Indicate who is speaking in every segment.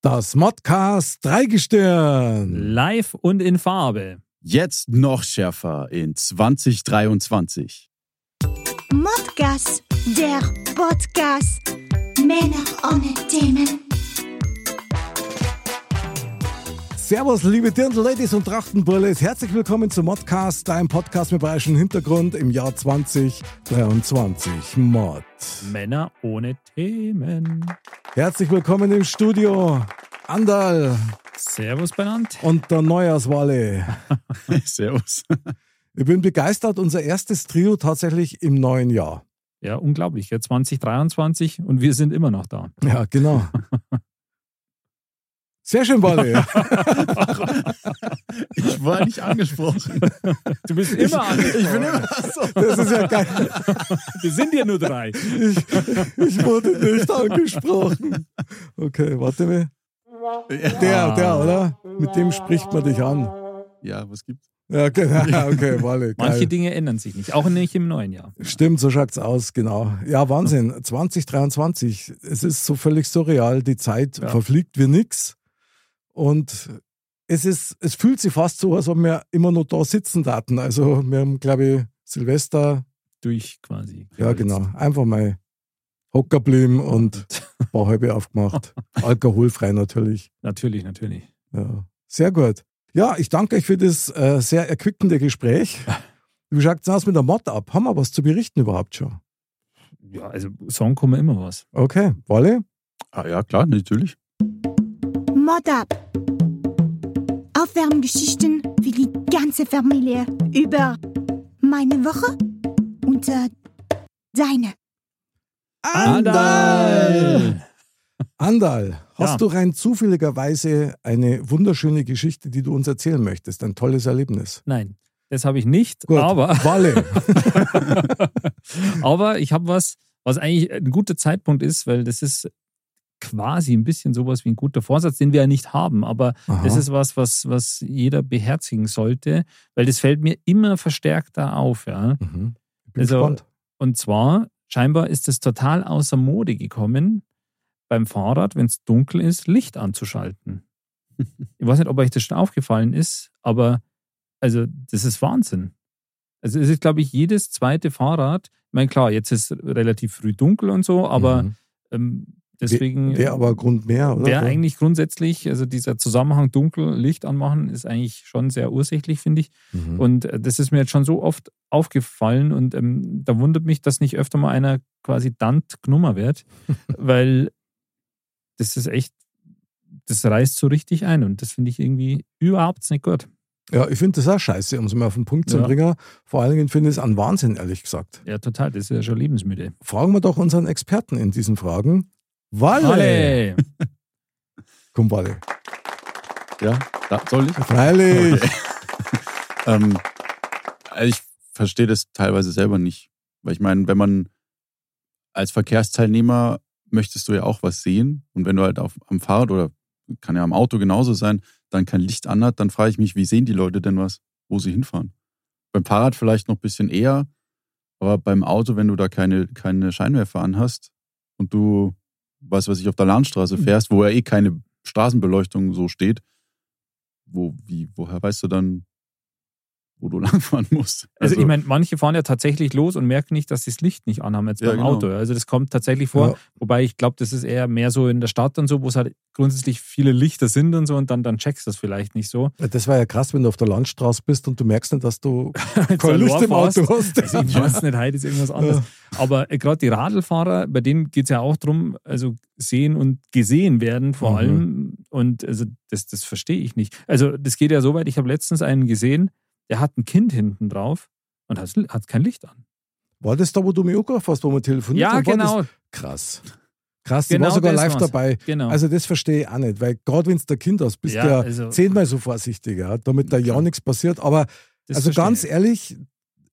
Speaker 1: Das Modcast Dreigestirn.
Speaker 2: Live und in Farbe.
Speaker 3: Jetzt noch schärfer in 2023.
Speaker 4: Modcast, der Podcast. Männer ohne Themen.
Speaker 1: Servus, liebe Dirndl-Ladies und Trachtenbrilles. Herzlich willkommen zum Modcast, deinem Podcast mit bayerischem Hintergrund im Jahr 2023. Mod.
Speaker 2: Männer ohne Themen.
Speaker 1: Herzlich willkommen im Studio. Andal
Speaker 2: Servus benannt.
Speaker 1: und der Neujahrswalle.
Speaker 3: Servus.
Speaker 1: Ich bin begeistert, unser erstes Trio tatsächlich im neuen Jahr.
Speaker 2: Ja, unglaublich. Ja, 2023 und wir sind immer noch da.
Speaker 1: Ja, genau. Sehr schön, Walle.
Speaker 3: Ich war nicht angesprochen.
Speaker 2: Du bist immer angesprochen.
Speaker 3: Ich bin immer so.
Speaker 1: Das ist ja geil.
Speaker 2: Wir sind ja nur drei.
Speaker 1: Ich, ich wurde nicht angesprochen. Okay, warte mal. Der, der, oder? Mit dem spricht man dich an.
Speaker 3: Ja, was gibt's?
Speaker 1: Ja, genau. Okay, Walle.
Speaker 2: Manche. Dinge ändern sich nicht, auch nicht im neuen Jahr.
Speaker 1: Stimmt, so schaut's aus, genau. Ja, Wahnsinn. 2023. Es ist so völlig surreal. Die Zeit
Speaker 2: Ja.
Speaker 1: verfliegt wie nix. Und es ist, es fühlt sich fast so, als ob wir immer noch da sitzen daten. Also, wir haben, glaube ich, Silvester,
Speaker 2: Durch quasi.
Speaker 1: ja, genau, einfach mal hocker geblieben und ein paar halbe aufgemacht. Alkoholfrei natürlich.
Speaker 2: Natürlich, natürlich.
Speaker 1: Ja, sehr gut. Ja, ich danke euch für das äh, sehr erquickende Gespräch. Wie schaut's aus mit der Mod ab? Haben wir was zu berichten überhaupt schon?
Speaker 2: Ja, also Song kommen immer was.
Speaker 1: Okay, Wolle?
Speaker 3: Ah ja, klar, natürlich.
Speaker 4: Mod ab. Aufwärmgeschichten für die ganze Familie über meine Woche und äh, deine.
Speaker 2: Andal!
Speaker 1: Andal, hast
Speaker 2: Ja.
Speaker 1: du rein zufälligerweise eine wunderschöne Geschichte, die du uns erzählen möchtest? Ein tolles Erlebnis.
Speaker 2: Nein, das habe ich nicht.
Speaker 1: Gut,
Speaker 2: Aber,
Speaker 1: Walle.
Speaker 2: aber ich habe was, was eigentlich ein guter Zeitpunkt ist, weil das ist quasi ein bisschen sowas wie ein guter Vorsatz, den wir ja nicht haben. Aber
Speaker 1: Aha.
Speaker 2: Das ist was, was, was jeder beherzigen sollte, weil das fällt mir immer verstärkter auf. Ja?
Speaker 1: Mhm.
Speaker 2: Also-
Speaker 1: gespannt.
Speaker 2: Und zwar, scheinbar ist es total außer Mode gekommen, beim Fahrrad, wenn es dunkel ist, Licht anzuschalten. Ich weiß nicht, ob euch das schon aufgefallen ist, aber also das ist Wahnsinn. Also es ist, glaube ich, jedes zweite Fahrrad, ich meine, klar, jetzt ist relativ früh dunkel und so, aber
Speaker 1: Mhm.
Speaker 2: ähm, deswegen
Speaker 1: Wäre aber Grund mehr, oder?
Speaker 2: wäre eigentlich grundsätzlich, also dieser Zusammenhang dunkel, Licht anmachen, ist eigentlich schon sehr ursächlich, finde ich.
Speaker 1: Mhm.
Speaker 2: Und äh, das ist mir jetzt schon so oft aufgefallen und ähm, da wundert mich, dass nicht öfter mal einer quasi Dant Gnummer wird, weil das ist echt, das reißt so richtig ein und das finde ich irgendwie überhaupt nicht gut.
Speaker 1: Ja, ich finde das auch scheiße, um es mal auf den Punkt zu
Speaker 2: Ja.
Speaker 1: bringen. Vor allen Dingen finde ich es an Wahnsinn, ehrlich gesagt.
Speaker 2: Ja, total, das ist ja schon lebensmüde.
Speaker 1: Fragen wir doch unseren Experten in diesen Fragen. Walle!
Speaker 2: Alle!
Speaker 1: Komm, Walle.
Speaker 3: Ja, da, soll ich?
Speaker 1: Freilich!
Speaker 3: Ähm, also ich verstehe das teilweise selber nicht. Weil ich meine, wenn man als Verkehrsteilnehmer möchtest du ja auch was sehen. Und wenn du halt auf, am Fahrrad oder kann ja am Auto genauso sein, dann kein Licht an hat, dann frage ich mich, wie sehen die Leute denn was, wo sie hinfahren? Beim Fahrrad vielleicht noch ein bisschen eher, aber beim Auto, wenn du da keine, keine Scheinwerfer anhast und du, weißt was ich, auf der Landstraße fährst, wo ja eh keine Straßenbeleuchtung so steht, wo, wie, woher weißt du dann, wo du langfahren musst?
Speaker 2: Also, ich meine, manche fahren ja tatsächlich los und merken nicht, dass sie das Licht nicht anhaben jetzt
Speaker 3: Ja,
Speaker 2: beim
Speaker 3: genau.
Speaker 2: Auto. Also das kommt tatsächlich vor.
Speaker 1: Ja.
Speaker 2: Wobei ich glaube, das ist eher mehr so in der Stadt und so, wo es halt grundsätzlich viele Lichter sind und so und dann, dann checkst du das vielleicht nicht so.
Speaker 1: Das war ja krass, wenn du auf der Landstraße bist und du merkst nicht, dass du kein Licht im Auto hast.
Speaker 2: Also ich weiß nicht, heute ist irgendwas anderes. Aber äh, gerade die Radlfahrer, bei denen geht es ja auch darum, also sehen und gesehen werden vor
Speaker 1: Mhm.
Speaker 2: allem. Und also das, das verstehe ich nicht. Also das geht ja so weit, ich habe letztens einen gesehen, der hat ein Kind hinten drauf und hat, hat kein Licht an.
Speaker 1: War das da, wo du mich angerufen hast, wo wir telefoniert
Speaker 2: Ja,
Speaker 1: haben? War
Speaker 2: genau.
Speaker 1: Das? Krass. Krass, die
Speaker 2: Genau
Speaker 1: war sogar live
Speaker 2: war's.
Speaker 1: dabei.
Speaker 2: Genau.
Speaker 1: Also das verstehe ich auch nicht, weil gerade wenn du der Kind hast, bist du
Speaker 2: Ja,
Speaker 1: ja,
Speaker 2: also-
Speaker 1: zehnmal so vorsichtig, ja, damit da ja
Speaker 3: Klar.
Speaker 1: nichts passiert. Aber
Speaker 2: Das
Speaker 1: also ganz
Speaker 2: ich.
Speaker 1: ehrlich,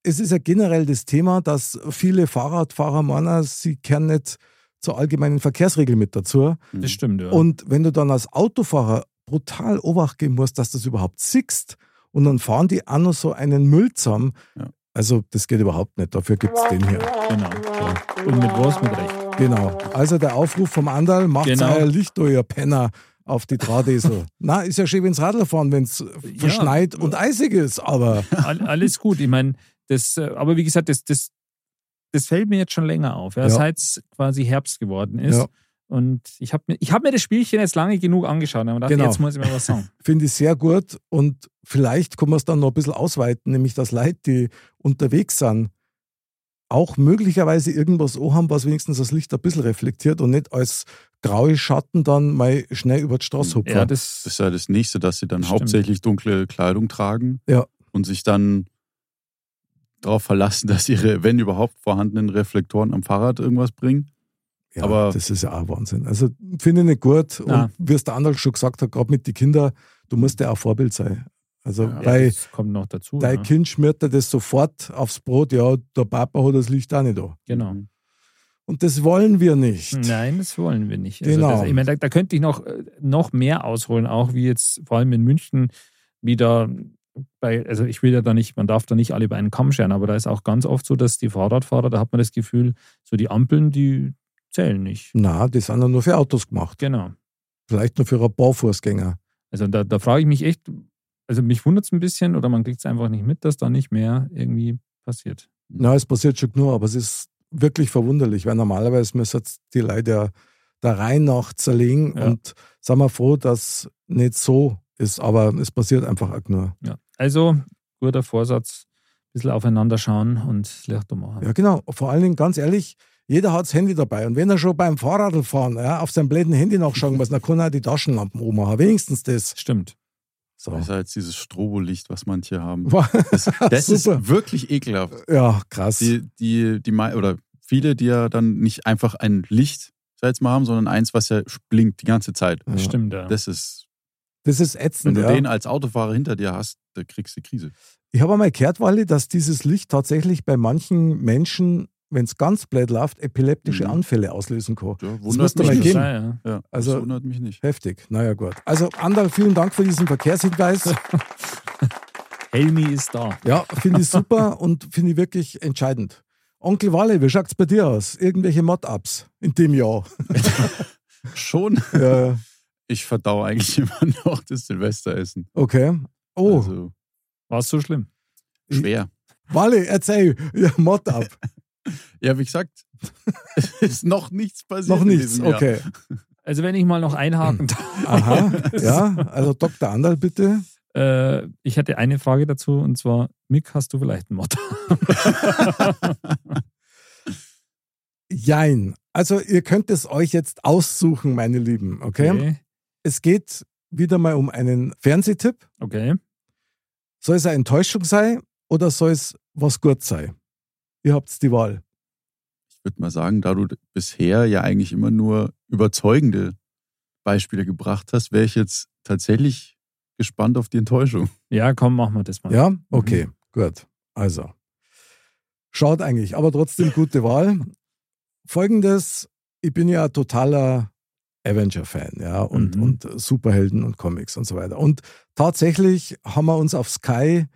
Speaker 1: es ist ja generell das Thema, dass viele Fahrradfahrer meinen, sie kehren nicht zur allgemeinen Verkehrsregel mit dazu.
Speaker 2: Das stimmt, ja.
Speaker 1: Und wenn du dann als Autofahrer brutal Obacht geben musst, dass das überhaupt siehst und dann fahren die auch noch so einen Müll zusammen,
Speaker 3: Ja.
Speaker 1: also das geht überhaupt nicht. Dafür gibt es den hier.
Speaker 2: genau. Ja. Und mit was? Mit Recht.
Speaker 1: Genau. Also der Aufruf vom Andal, macht
Speaker 2: Genau.
Speaker 1: euer Licht, euer Penner, auf die Drahtesel. Na, ist ja schön, wenn's Radl fahren, wenn's verschneit und eisig ist, aber
Speaker 2: All, alles gut. Ich meine, das, äh, aber wie gesagt, das, das, das fällt mir jetzt schon länger auf, ja,
Speaker 1: Ja.
Speaker 2: seit es quasi Herbst geworden ist.
Speaker 1: Ja.
Speaker 2: Und ich habe mir, ich hab mir das Spielchen jetzt lange genug angeschaut und habe gedacht,
Speaker 1: Genau.
Speaker 2: jetzt muss ich mir was sagen.
Speaker 1: finde ich sehr gut und vielleicht kann man es dann noch ein bisschen ausweiten, nämlich dass Leute, die unterwegs sind, auch möglicherweise irgendwas haben, was wenigstens das Licht ein bisschen reflektiert und nicht als graue Schatten dann mal schnell über die Straße hupfen.
Speaker 2: Ja, das,
Speaker 3: Das ist ja das Nächste, dass sie dann
Speaker 2: Stimmt.
Speaker 3: hauptsächlich dunkle Kleidung tragen
Speaker 1: Ja.
Speaker 3: und sich dann darauf verlassen, dass ihre, wenn überhaupt vorhandenen Reflektoren am Fahrrad irgendwas bringen.
Speaker 1: Ja,
Speaker 3: Aber-
Speaker 1: das ist ja auch Wahnsinn. Also finde ich nicht gut.
Speaker 2: Na.
Speaker 1: Und wie es der andere schon gesagt hat, gerade mit den Kindern, du musst ja auch Vorbild sein. Also
Speaker 3: Ja,
Speaker 1: weil
Speaker 2: das kommt noch dazu.
Speaker 1: dein
Speaker 2: ja.
Speaker 1: Kind schmiert dir das sofort aufs Brot, ja, der Papa hat das Licht auch nicht da.
Speaker 2: Genau.
Speaker 1: Und das wollen wir nicht.
Speaker 2: Nein, das wollen wir nicht. Also
Speaker 1: Genau.
Speaker 2: das, ich meine, da, da könnte ich noch, äh, noch mehr ausholen, auch wie jetzt vor allem in München wieder bei, also ich will ja da nicht, man darf da nicht alle über einen Kamm scheren, aber da ist auch ganz oft so, dass die Fahrradfahrer, da hat man das Gefühl, so die Ampeln, die zählen nicht.
Speaker 1: Na, die sind ja nur für Autos gemacht.
Speaker 2: Genau.
Speaker 1: Vielleicht nur für ein paar Fußgänger.
Speaker 2: Also da, da frage ich mich echt, also mich wundert es ein bisschen oder man kriegt es einfach nicht mit, dass da nicht mehr irgendwie passiert.
Speaker 1: Na, es passiert schon nur, aber es ist wirklich verwunderlich, weil normalerweise müssen die Leute ja da rein nach zerlegen
Speaker 2: Ja.
Speaker 1: und sind wir froh, dass nicht so ist, aber es passiert einfach auch nur.
Speaker 2: Ja. Also, guter Vorsatz, ein bisschen aufeinander schauen und Licht machen.
Speaker 1: Ja, genau. Vor allen Dingen, ganz ehrlich, jeder hat das Handy dabei. Und wenn er schon beim Fahrradfahren ja, auf seinem blöden Handy nachschauen muss, dann kann er die Taschenlampen oben machen. Wenigstens das.
Speaker 2: Stimmt.
Speaker 1: So.
Speaker 3: Besser als dieses Strobolicht, was manche haben.
Speaker 1: War-
Speaker 3: Das, das ist wirklich ekelhaft.
Speaker 1: Ja, krass.
Speaker 3: Die, die, die, oder viele, die ja dann nicht einfach ein Licht, sag jetzt mal, haben, sondern eins, was ja blinkt die ganze Zeit.
Speaker 1: Ja.
Speaker 2: Stimmt, ja.
Speaker 3: Das ist,
Speaker 1: das ist
Speaker 3: wenn
Speaker 1: ätzend.
Speaker 3: du
Speaker 1: Ja.
Speaker 3: den als Autofahrer hinter dir hast, da kriegst du Krise.
Speaker 1: Ich habe einmal gehört, Wally, dass dieses Licht tatsächlich bei manchen Menschen, wenn es ganz blöd läuft, epileptische
Speaker 3: Mhm.
Speaker 1: Anfälle auslösen kann.
Speaker 3: Ja,
Speaker 1: Das
Speaker 3: wundert
Speaker 1: müsste
Speaker 3: mich
Speaker 1: mal
Speaker 3: nicht.
Speaker 1: geben.
Speaker 2: Sein, ja.
Speaker 3: Ja,
Speaker 1: Also-
Speaker 3: das wundert mich nicht.
Speaker 1: Heftig. Naja, gut. Also, Andal, vielen Dank für diesen Verkehrshinweis.
Speaker 2: Helmi ist da.
Speaker 1: Ja, finde ich super und finde ich wirklich entscheidend. Onkel Walle, wie schaut es bei dir aus? Irgendwelche Mod-Ups in dem Jahr?
Speaker 3: Schon.
Speaker 1: ja,
Speaker 3: Ich verdau eigentlich immer noch das Silvesteressen.
Speaker 1: okay. Oh,
Speaker 3: Also
Speaker 2: War es so schlimm?
Speaker 3: schwer.
Speaker 1: Walle, erzähl. Ja, Mod-Up.
Speaker 3: Ja, wie gesagt, es ist noch nichts passiert.
Speaker 1: Noch nichts. Okay.
Speaker 2: Also wenn ich mal noch einhaken darf.
Speaker 1: Aha. Ja, also Dr. Andal, bitte.
Speaker 2: Äh, ich hätte eine Frage dazu und zwar, Mick, hast du vielleicht ein Motto?
Speaker 1: Jein. Also, ihr könnt es euch jetzt aussuchen, meine Lieben. Okay?
Speaker 2: Okay.
Speaker 1: Es geht wieder mal um einen Fernsehtipp.
Speaker 2: okay.
Speaker 1: Soll es eine Enttäuschung sein oder soll es was gut sein? Ihr habt die Wahl.
Speaker 3: Ich würde mal sagen, da du bisher ja eigentlich immer nur überzeugende Beispiele gebracht hast, wäre ich jetzt tatsächlich gespannt auf die Enttäuschung.
Speaker 2: Ja, komm, machen wir das mal.
Speaker 1: Ja? Okay, gut. Also. Schaut eigentlich, aber trotzdem gute Wahl. Folgendes, ich bin ja ein totaler Avenger-Fan, ja, und,
Speaker 2: Mhm.
Speaker 1: und Superhelden und Comics und so weiter. Und tatsächlich haben wir uns auf Sky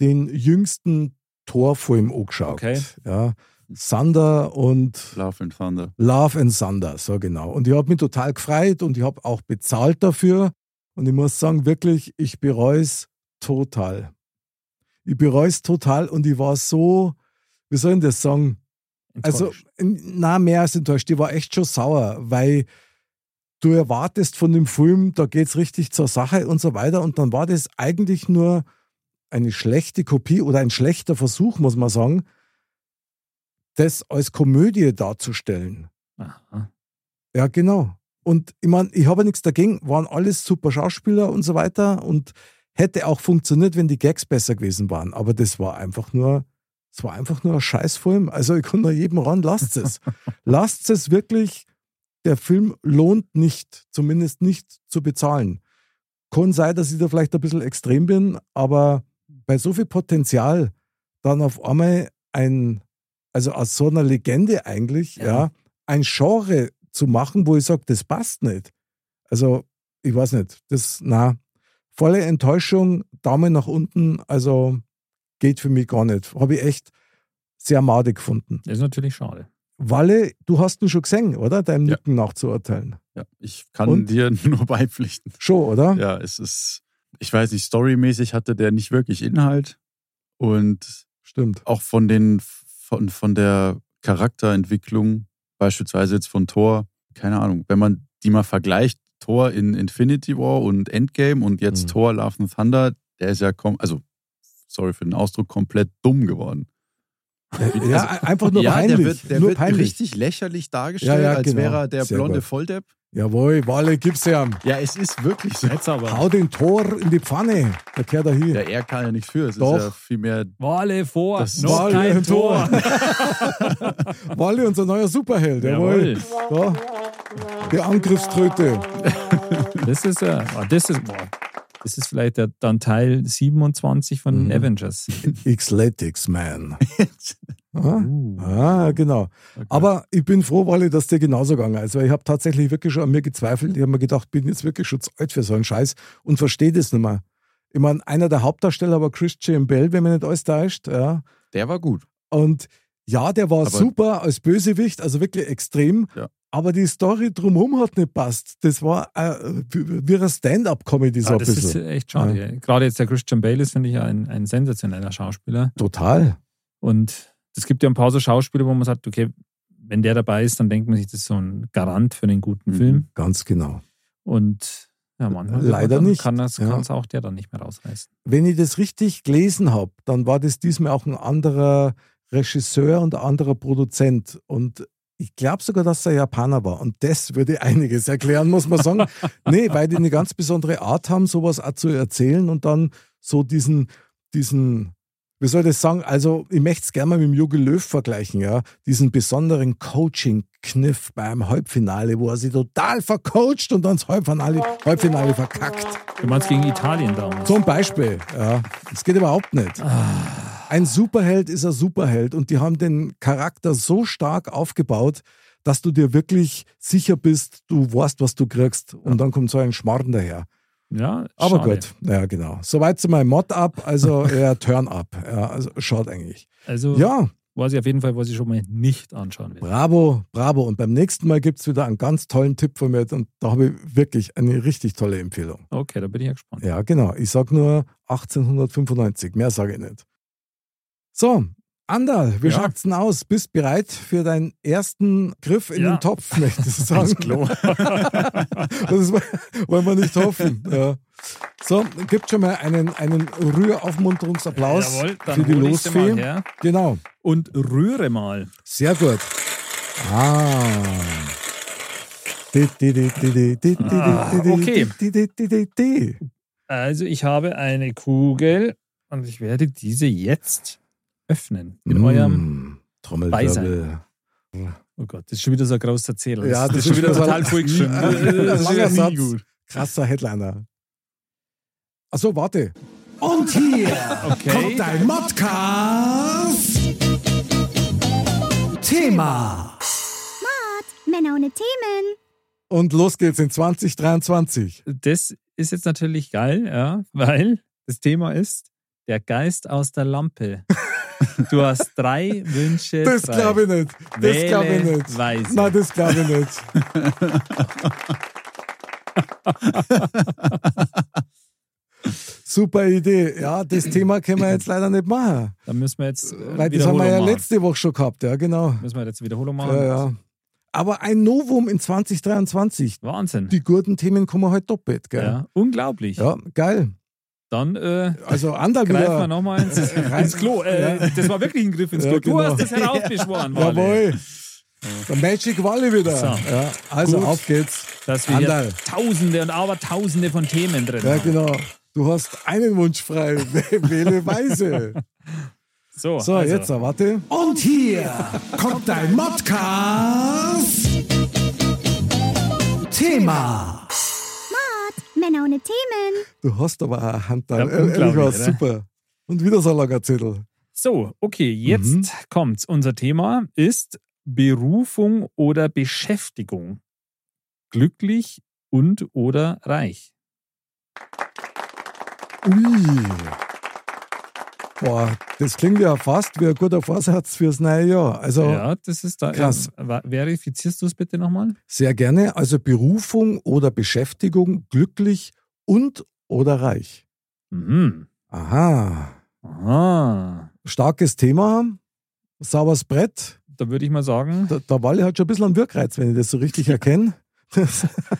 Speaker 1: den jüngsten Torfilm angeschaut.
Speaker 2: Okay.
Speaker 1: Ja. Thunder und
Speaker 3: Love and Thunder.
Speaker 1: Love and Thunder, so genau. Und ich habe mich total gefreut und ich habe auch bezahlt dafür. Und ich muss sagen, wirklich, ich bereue es total. Ich bereue es total und ich war so, wie soll ich das sagen? Also,
Speaker 2: Enttäuscht.
Speaker 1: na mehr als enttäuscht. Ich war echt schon sauer, weil du erwartest von dem Film, da geht's richtig zur Sache und so weiter. Und dann war das eigentlich nur eine schlechte Kopie oder ein schlechter Versuch, muss man sagen, das als Komödie darzustellen.
Speaker 2: Aha.
Speaker 1: Ja, genau. Und ich meine, ich habe nichts dagegen, waren alles super Schauspieler und so weiter und hätte auch funktioniert, wenn die Gags besser gewesen waren. Aber das war einfach nur, es war einfach nur ein Scheißfilm. Also ich kann nur jedem ran, lasst es. lasst es wirklich der Film lohnt nicht, zumindest nicht zu bezahlen. Kann sein, dass ich da vielleicht ein bisschen extrem bin, aber bei so viel Potenzial dann auf einmal ein, also aus so einer Legende eigentlich, ja,
Speaker 2: Ja.
Speaker 1: ein Genre zu machen, wo ich sage, das passt nicht. Also, ich weiß nicht, das, na, volle Enttäuschung, Daumen nach unten, also geht für mich gar nicht. Habe ich echt sehr madig gefunden.
Speaker 2: Das ist natürlich schade.
Speaker 1: Walle, du hast ihn schon gesehen, oder? Deinem
Speaker 3: Ja.
Speaker 1: Nicken nachzuurteilen.
Speaker 3: Ja, ich kann
Speaker 1: Und?
Speaker 3: dir nur beipflichten.
Speaker 1: Schon, oder?
Speaker 3: Ja, es ist, ich weiß nicht, storymäßig hatte der nicht wirklich Inhalt und
Speaker 1: Stimmt.
Speaker 3: auch von den, von, von der Charakterentwicklung, beispielsweise jetzt von Thor, keine Ahnung, wenn man die mal vergleicht, Thor in Infinity War und Endgame und jetzt
Speaker 1: Mhm.
Speaker 3: Thor Love and Thunder, der ist ja, kom also, sorry für den Ausdruck, komplett dumm geworden.
Speaker 1: Ja, einfach nur
Speaker 3: ja,
Speaker 1: peinlich.
Speaker 3: der wird, der wird richtig lächerlich dargestellt,
Speaker 1: Ja, ja,
Speaker 3: als
Speaker 1: genau.
Speaker 3: wäre er der
Speaker 1: Sehr
Speaker 3: blonde
Speaker 1: gut.
Speaker 3: Volldepp.
Speaker 1: Jawohl, Walle, gib's ihm.
Speaker 3: Ja, es ist wirklich so.
Speaker 2: Jetzt aber.
Speaker 1: Hau den Tor in die Pfanne. Der kehrt da hier.
Speaker 3: Ja, er kann ja nichts für. Es
Speaker 1: Doch.
Speaker 3: ist ja vielmehr
Speaker 2: Wale vor,
Speaker 3: Das
Speaker 2: noch
Speaker 1: Wale
Speaker 2: kein
Speaker 1: im
Speaker 2: Tor.
Speaker 1: Walle, unser neuer Superheld. Jawohl.
Speaker 2: Jawohl.
Speaker 1: Da. Die Angriffströte.
Speaker 2: Das ist ja, ah, das ist, boah, das ist vielleicht der, dann Teil 27 von
Speaker 1: Mhm.
Speaker 2: Avengers.
Speaker 1: Xletics Man. Ah,
Speaker 2: Uh.
Speaker 1: ah, genau. Aber ich bin froh, Walle, dass dir genauso gegangen ist, weil ich habe tatsächlich wirklich schon an mir gezweifelt. Ich habe mir gedacht, bin jetzt wirklich schon zu alt für so einen Scheiß und verstehe das nicht mehr. Ich meine, einer der Hauptdarsteller war Christian Bell, wenn man nicht alles täuscht. Ja.
Speaker 3: der war gut.
Speaker 1: Und ja, der war
Speaker 3: Aber-
Speaker 1: super als Bösewicht, also wirklich extrem.
Speaker 3: Ja.
Speaker 1: Aber die Story drumherum hat nicht passt. Das war äh, wie eine Stand-up-Comedy so
Speaker 2: Ja,
Speaker 1: ein
Speaker 2: das ist
Speaker 1: bisschen.
Speaker 2: echt schade. Gerade jetzt der Christian Bale ist, finde ich, ein, ein sensationeller Schauspieler.
Speaker 1: Total.
Speaker 2: Und es gibt ja ein paar so Schauspieler, wo man sagt, okay, wenn der dabei ist, dann denkt man sich, das ist so ein Garant für einen guten
Speaker 3: Mhm.
Speaker 2: Film.
Speaker 1: Ganz genau.
Speaker 2: Und ja, manchmal
Speaker 1: Leider nicht,
Speaker 2: kann es
Speaker 1: ja.
Speaker 2: auch der dann nicht mehr rausreißen.
Speaker 1: Wenn ich das richtig gelesen habe, dann war das diesmal auch ein anderer Regisseur und ein anderer Produzent. Und ich glaube sogar, dass er Japaner war. Und das würde einiges erklären, muss man sagen. nee, weil die eine ganz besondere Art haben, sowas auch zu erzählen und dann so diesen, diesen, wie soll ich das sagen? Also, ich möchte es gerne mal mit dem Jogi Löw vergleichen, ja. Diesen besonderen Coaching-Kniff beim Halbfinale, wo er sich total vercoacht und dann das Halbfinale, Halbfinale verkackt.
Speaker 2: Du meinst gegen Italien damals?
Speaker 1: Zum Beispiel, ja. Das geht überhaupt nicht. Ein Superheld ist ein Superheld und die haben den Charakter so stark aufgebaut, dass du dir wirklich sicher bist, du weißt, was du kriegst. Und dann kommt so ein Schmarrn daher.
Speaker 2: Ja,
Speaker 1: Aber
Speaker 2: schade.
Speaker 1: gut, ja, genau. Soweit zu meinem Mod-Up, also eher Turn-Up. Ja, also schaut eigentlich.
Speaker 2: Also
Speaker 1: Ja,
Speaker 2: weiß ich auf jeden Fall, was ich schon mal nicht anschauen will.
Speaker 1: bravo, bravo. Und beim nächsten Mal gibt es wieder einen ganz tollen Tipp von mir und da habe ich wirklich eine richtig tolle Empfehlung.
Speaker 2: Okay, da bin ich ja gespannt.
Speaker 1: Ja, genau. Ich sage nur 1895. Mehr sage ich nicht. So, Andal, wie
Speaker 2: Ja.
Speaker 1: schaut's denn aus? Bist bereit für deinen ersten Griff in
Speaker 2: Ja.
Speaker 1: den Topf, möchte ich sagen.
Speaker 3: Klo.
Speaker 1: das wollen wir nicht hoffen. Ja. So, gibt schon mal einen, einen Rühraufmunterungsapplaus
Speaker 2: Jawohl,
Speaker 1: für die Losfee. Genau,
Speaker 2: und rühre mal.
Speaker 1: sehr gut. Ah.
Speaker 2: Ah, okay. Also ich habe eine Kugel und ich werde diese jetzt öffnen. In eurem,
Speaker 1: Mm, Trommelwirbel.
Speaker 2: oh Gott, das ist schon wieder so ein großer Zähler.
Speaker 1: Ja,
Speaker 2: das,
Speaker 1: das
Speaker 2: ist schon wieder total
Speaker 1: ein-
Speaker 2: vollgeschrieben.
Speaker 1: Ein
Speaker 2: Das ist
Speaker 1: langer
Speaker 2: ja nie gut.
Speaker 1: Krasser Headliner. Achso, warte. Und hier
Speaker 2: Okay.
Speaker 1: kommt ein Modcast. Thema.
Speaker 4: Männer ohne Themen.
Speaker 1: Und los geht's in 2023.
Speaker 2: Das ist jetzt natürlich geil, ja, weil das Thema ist der Geist aus der Lampe. Du hast drei Wünsche.
Speaker 1: Das glaube ich nicht. Das glaube ich nicht.
Speaker 2: weise.
Speaker 1: Nein, das glaube ich nicht. Super Idee. Ja, das Thema können wir jetzt leider nicht machen.
Speaker 2: Dann müssen wir jetzt äh,
Speaker 1: Weil das haben wir ja
Speaker 2: machen.
Speaker 1: letzte Woche schon gehabt. Ja, genau.
Speaker 2: Müssen wir jetzt Wiederholung machen?
Speaker 1: Ja, ja. Aber ein Novum in 2023.
Speaker 2: Wahnsinn.
Speaker 1: Die guten Themen kommen halt doppelt, gell?
Speaker 2: ja, unglaublich.
Speaker 1: Ja, geil.
Speaker 2: Dann äh,
Speaker 1: Also Andal
Speaker 2: greifen wir nochmal ins, ins Klo. Äh,
Speaker 1: Ja.
Speaker 2: Das war wirklich ein Griff ins
Speaker 1: Ja,
Speaker 2: Klo.
Speaker 1: genau.
Speaker 2: Du hast das heraufbeschworen, Wale.
Speaker 1: Jawohl. Der Magic Walle wieder.
Speaker 2: So.
Speaker 1: Ja, also
Speaker 2: Gut.
Speaker 1: auf geht's.
Speaker 2: Dass wir hier
Speaker 1: Anderl.
Speaker 2: Tausende und aber Tausende von Themen drin
Speaker 1: Ja,
Speaker 2: haben.
Speaker 1: genau. Du hast einen Wunsch frei. Wähle weise.
Speaker 2: So,
Speaker 1: So,
Speaker 2: also,
Speaker 1: jetzt, warte. Und hier kommt dein Modcast.
Speaker 4: Männer ohne Themen.
Speaker 1: Du hast aber auch Hand da.
Speaker 2: Ja,
Speaker 1: Ehrlich war super. Und wieder so ein langer Zettel.
Speaker 2: So, okay, jetzt
Speaker 1: Mhm.
Speaker 2: kommt's. Unser Thema ist Berufung oder Beschäftigung. Glücklich und oder reich.
Speaker 1: Ui. Boah, das klingt ja fast wie ein guter Vorsatz fürs neue Jahr. Also
Speaker 2: ja, das ist da.
Speaker 1: krass.
Speaker 2: Verifizierst du es bitte nochmal?
Speaker 1: sehr gerne. Also Berufung oder Beschäftigung, glücklich und oder reich.
Speaker 2: Mhm.
Speaker 1: Aha.
Speaker 2: Aha.
Speaker 1: Starkes Thema. Sauberes Brett.
Speaker 2: Da würde ich mal sagen,
Speaker 1: Da, der Walle hat schon ein bisschen einen Wirkreiz, wenn ich das so richtig erkenne.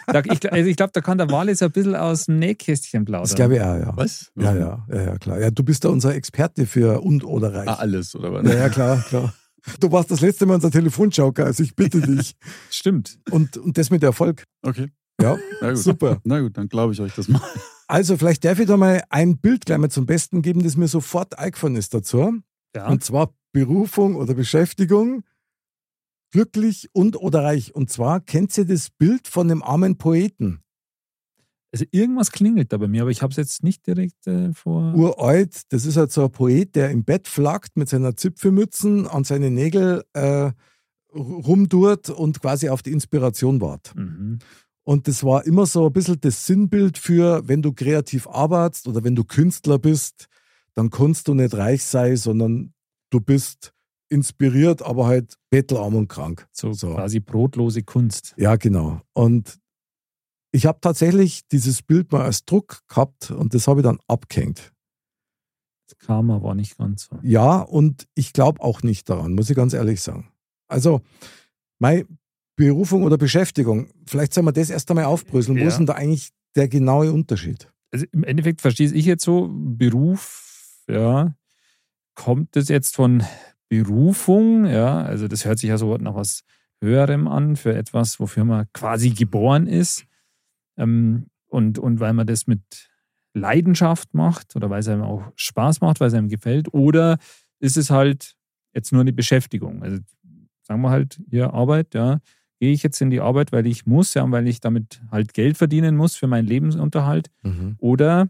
Speaker 2: Da, ich, also ich glaube, da kann der Wale so ein bisschen aus dem Nähkästchen plaudern.
Speaker 1: das glaube ich auch, ja.
Speaker 3: Was?
Speaker 1: Ja, ja, ja, ja, klar. Ja, du bist ja unser Experte für und oder reich.
Speaker 3: Ah, alles, oder was?
Speaker 1: Ja, ja, klar, klar. Du warst das letzte Mal unser Telefonjoker, also ich bitte dich.
Speaker 2: Stimmt.
Speaker 1: Und, und das mit Erfolg.
Speaker 3: Okay,
Speaker 1: Ja,
Speaker 3: na gut.
Speaker 1: super.
Speaker 3: Na gut, dann glaube ich euch das mal.
Speaker 1: Also vielleicht darf ich da mal ein Bild gleich mal zum Besten geben, das mir sofort eingefallen ist dazu.
Speaker 2: Ja.
Speaker 1: Und zwar Berufung oder Beschäftigung, glücklich und oder reich. Und zwar kennt ihr das Bild von dem armen Poeten.
Speaker 2: Also irgendwas klingelt da bei mir, aber ich habe es jetzt nicht direkt äh, vor.
Speaker 1: Uralt, das ist halt so ein Poet, der im Bett flackt mit seiner Zipfelmützen an seine Nägel äh, rumdurt und quasi auf die Inspiration wart.
Speaker 2: Mhm.
Speaker 1: Und das war immer so ein bisschen das Sinnbild für, wenn du kreativ arbeitest oder wenn du Künstler bist, dann kannst du nicht reich sein, sondern du bist inspiriert, aber halt bettelarm und krank.
Speaker 2: So,
Speaker 1: So.
Speaker 2: quasi brotlose Kunst.
Speaker 1: Ja, genau. Und ich habe tatsächlich dieses Bild mal als Druck gehabt und das habe ich dann abgehängt.
Speaker 2: Das Karma war nicht ganz so.
Speaker 1: Ja, und ich glaube auch nicht daran, muss ich ganz ehrlich sagen. Also, meine Berufung oder Beschäftigung, vielleicht sollen wir das erst einmal aufbröseln. Wo
Speaker 2: Ja.
Speaker 1: ist denn da eigentlich der genaue Unterschied?
Speaker 2: Also im Endeffekt verstehe ich jetzt so, Beruf, ja, kommt das jetzt von Berufung, ja, also das hört sich ja so nach was Höherem an, für etwas, wofür man quasi geboren ist. Ähm, und, und weil man das mit Leidenschaft macht oder weil es einem auch Spaß macht, weil es einem gefällt, oder ist es halt jetzt nur eine Beschäftigung? Also sagen wir halt, hier Arbeit, ja, gehe ich jetzt in die Arbeit, weil ich muss, ja, und weil ich damit halt Geld verdienen muss für meinen Lebensunterhalt. Oder,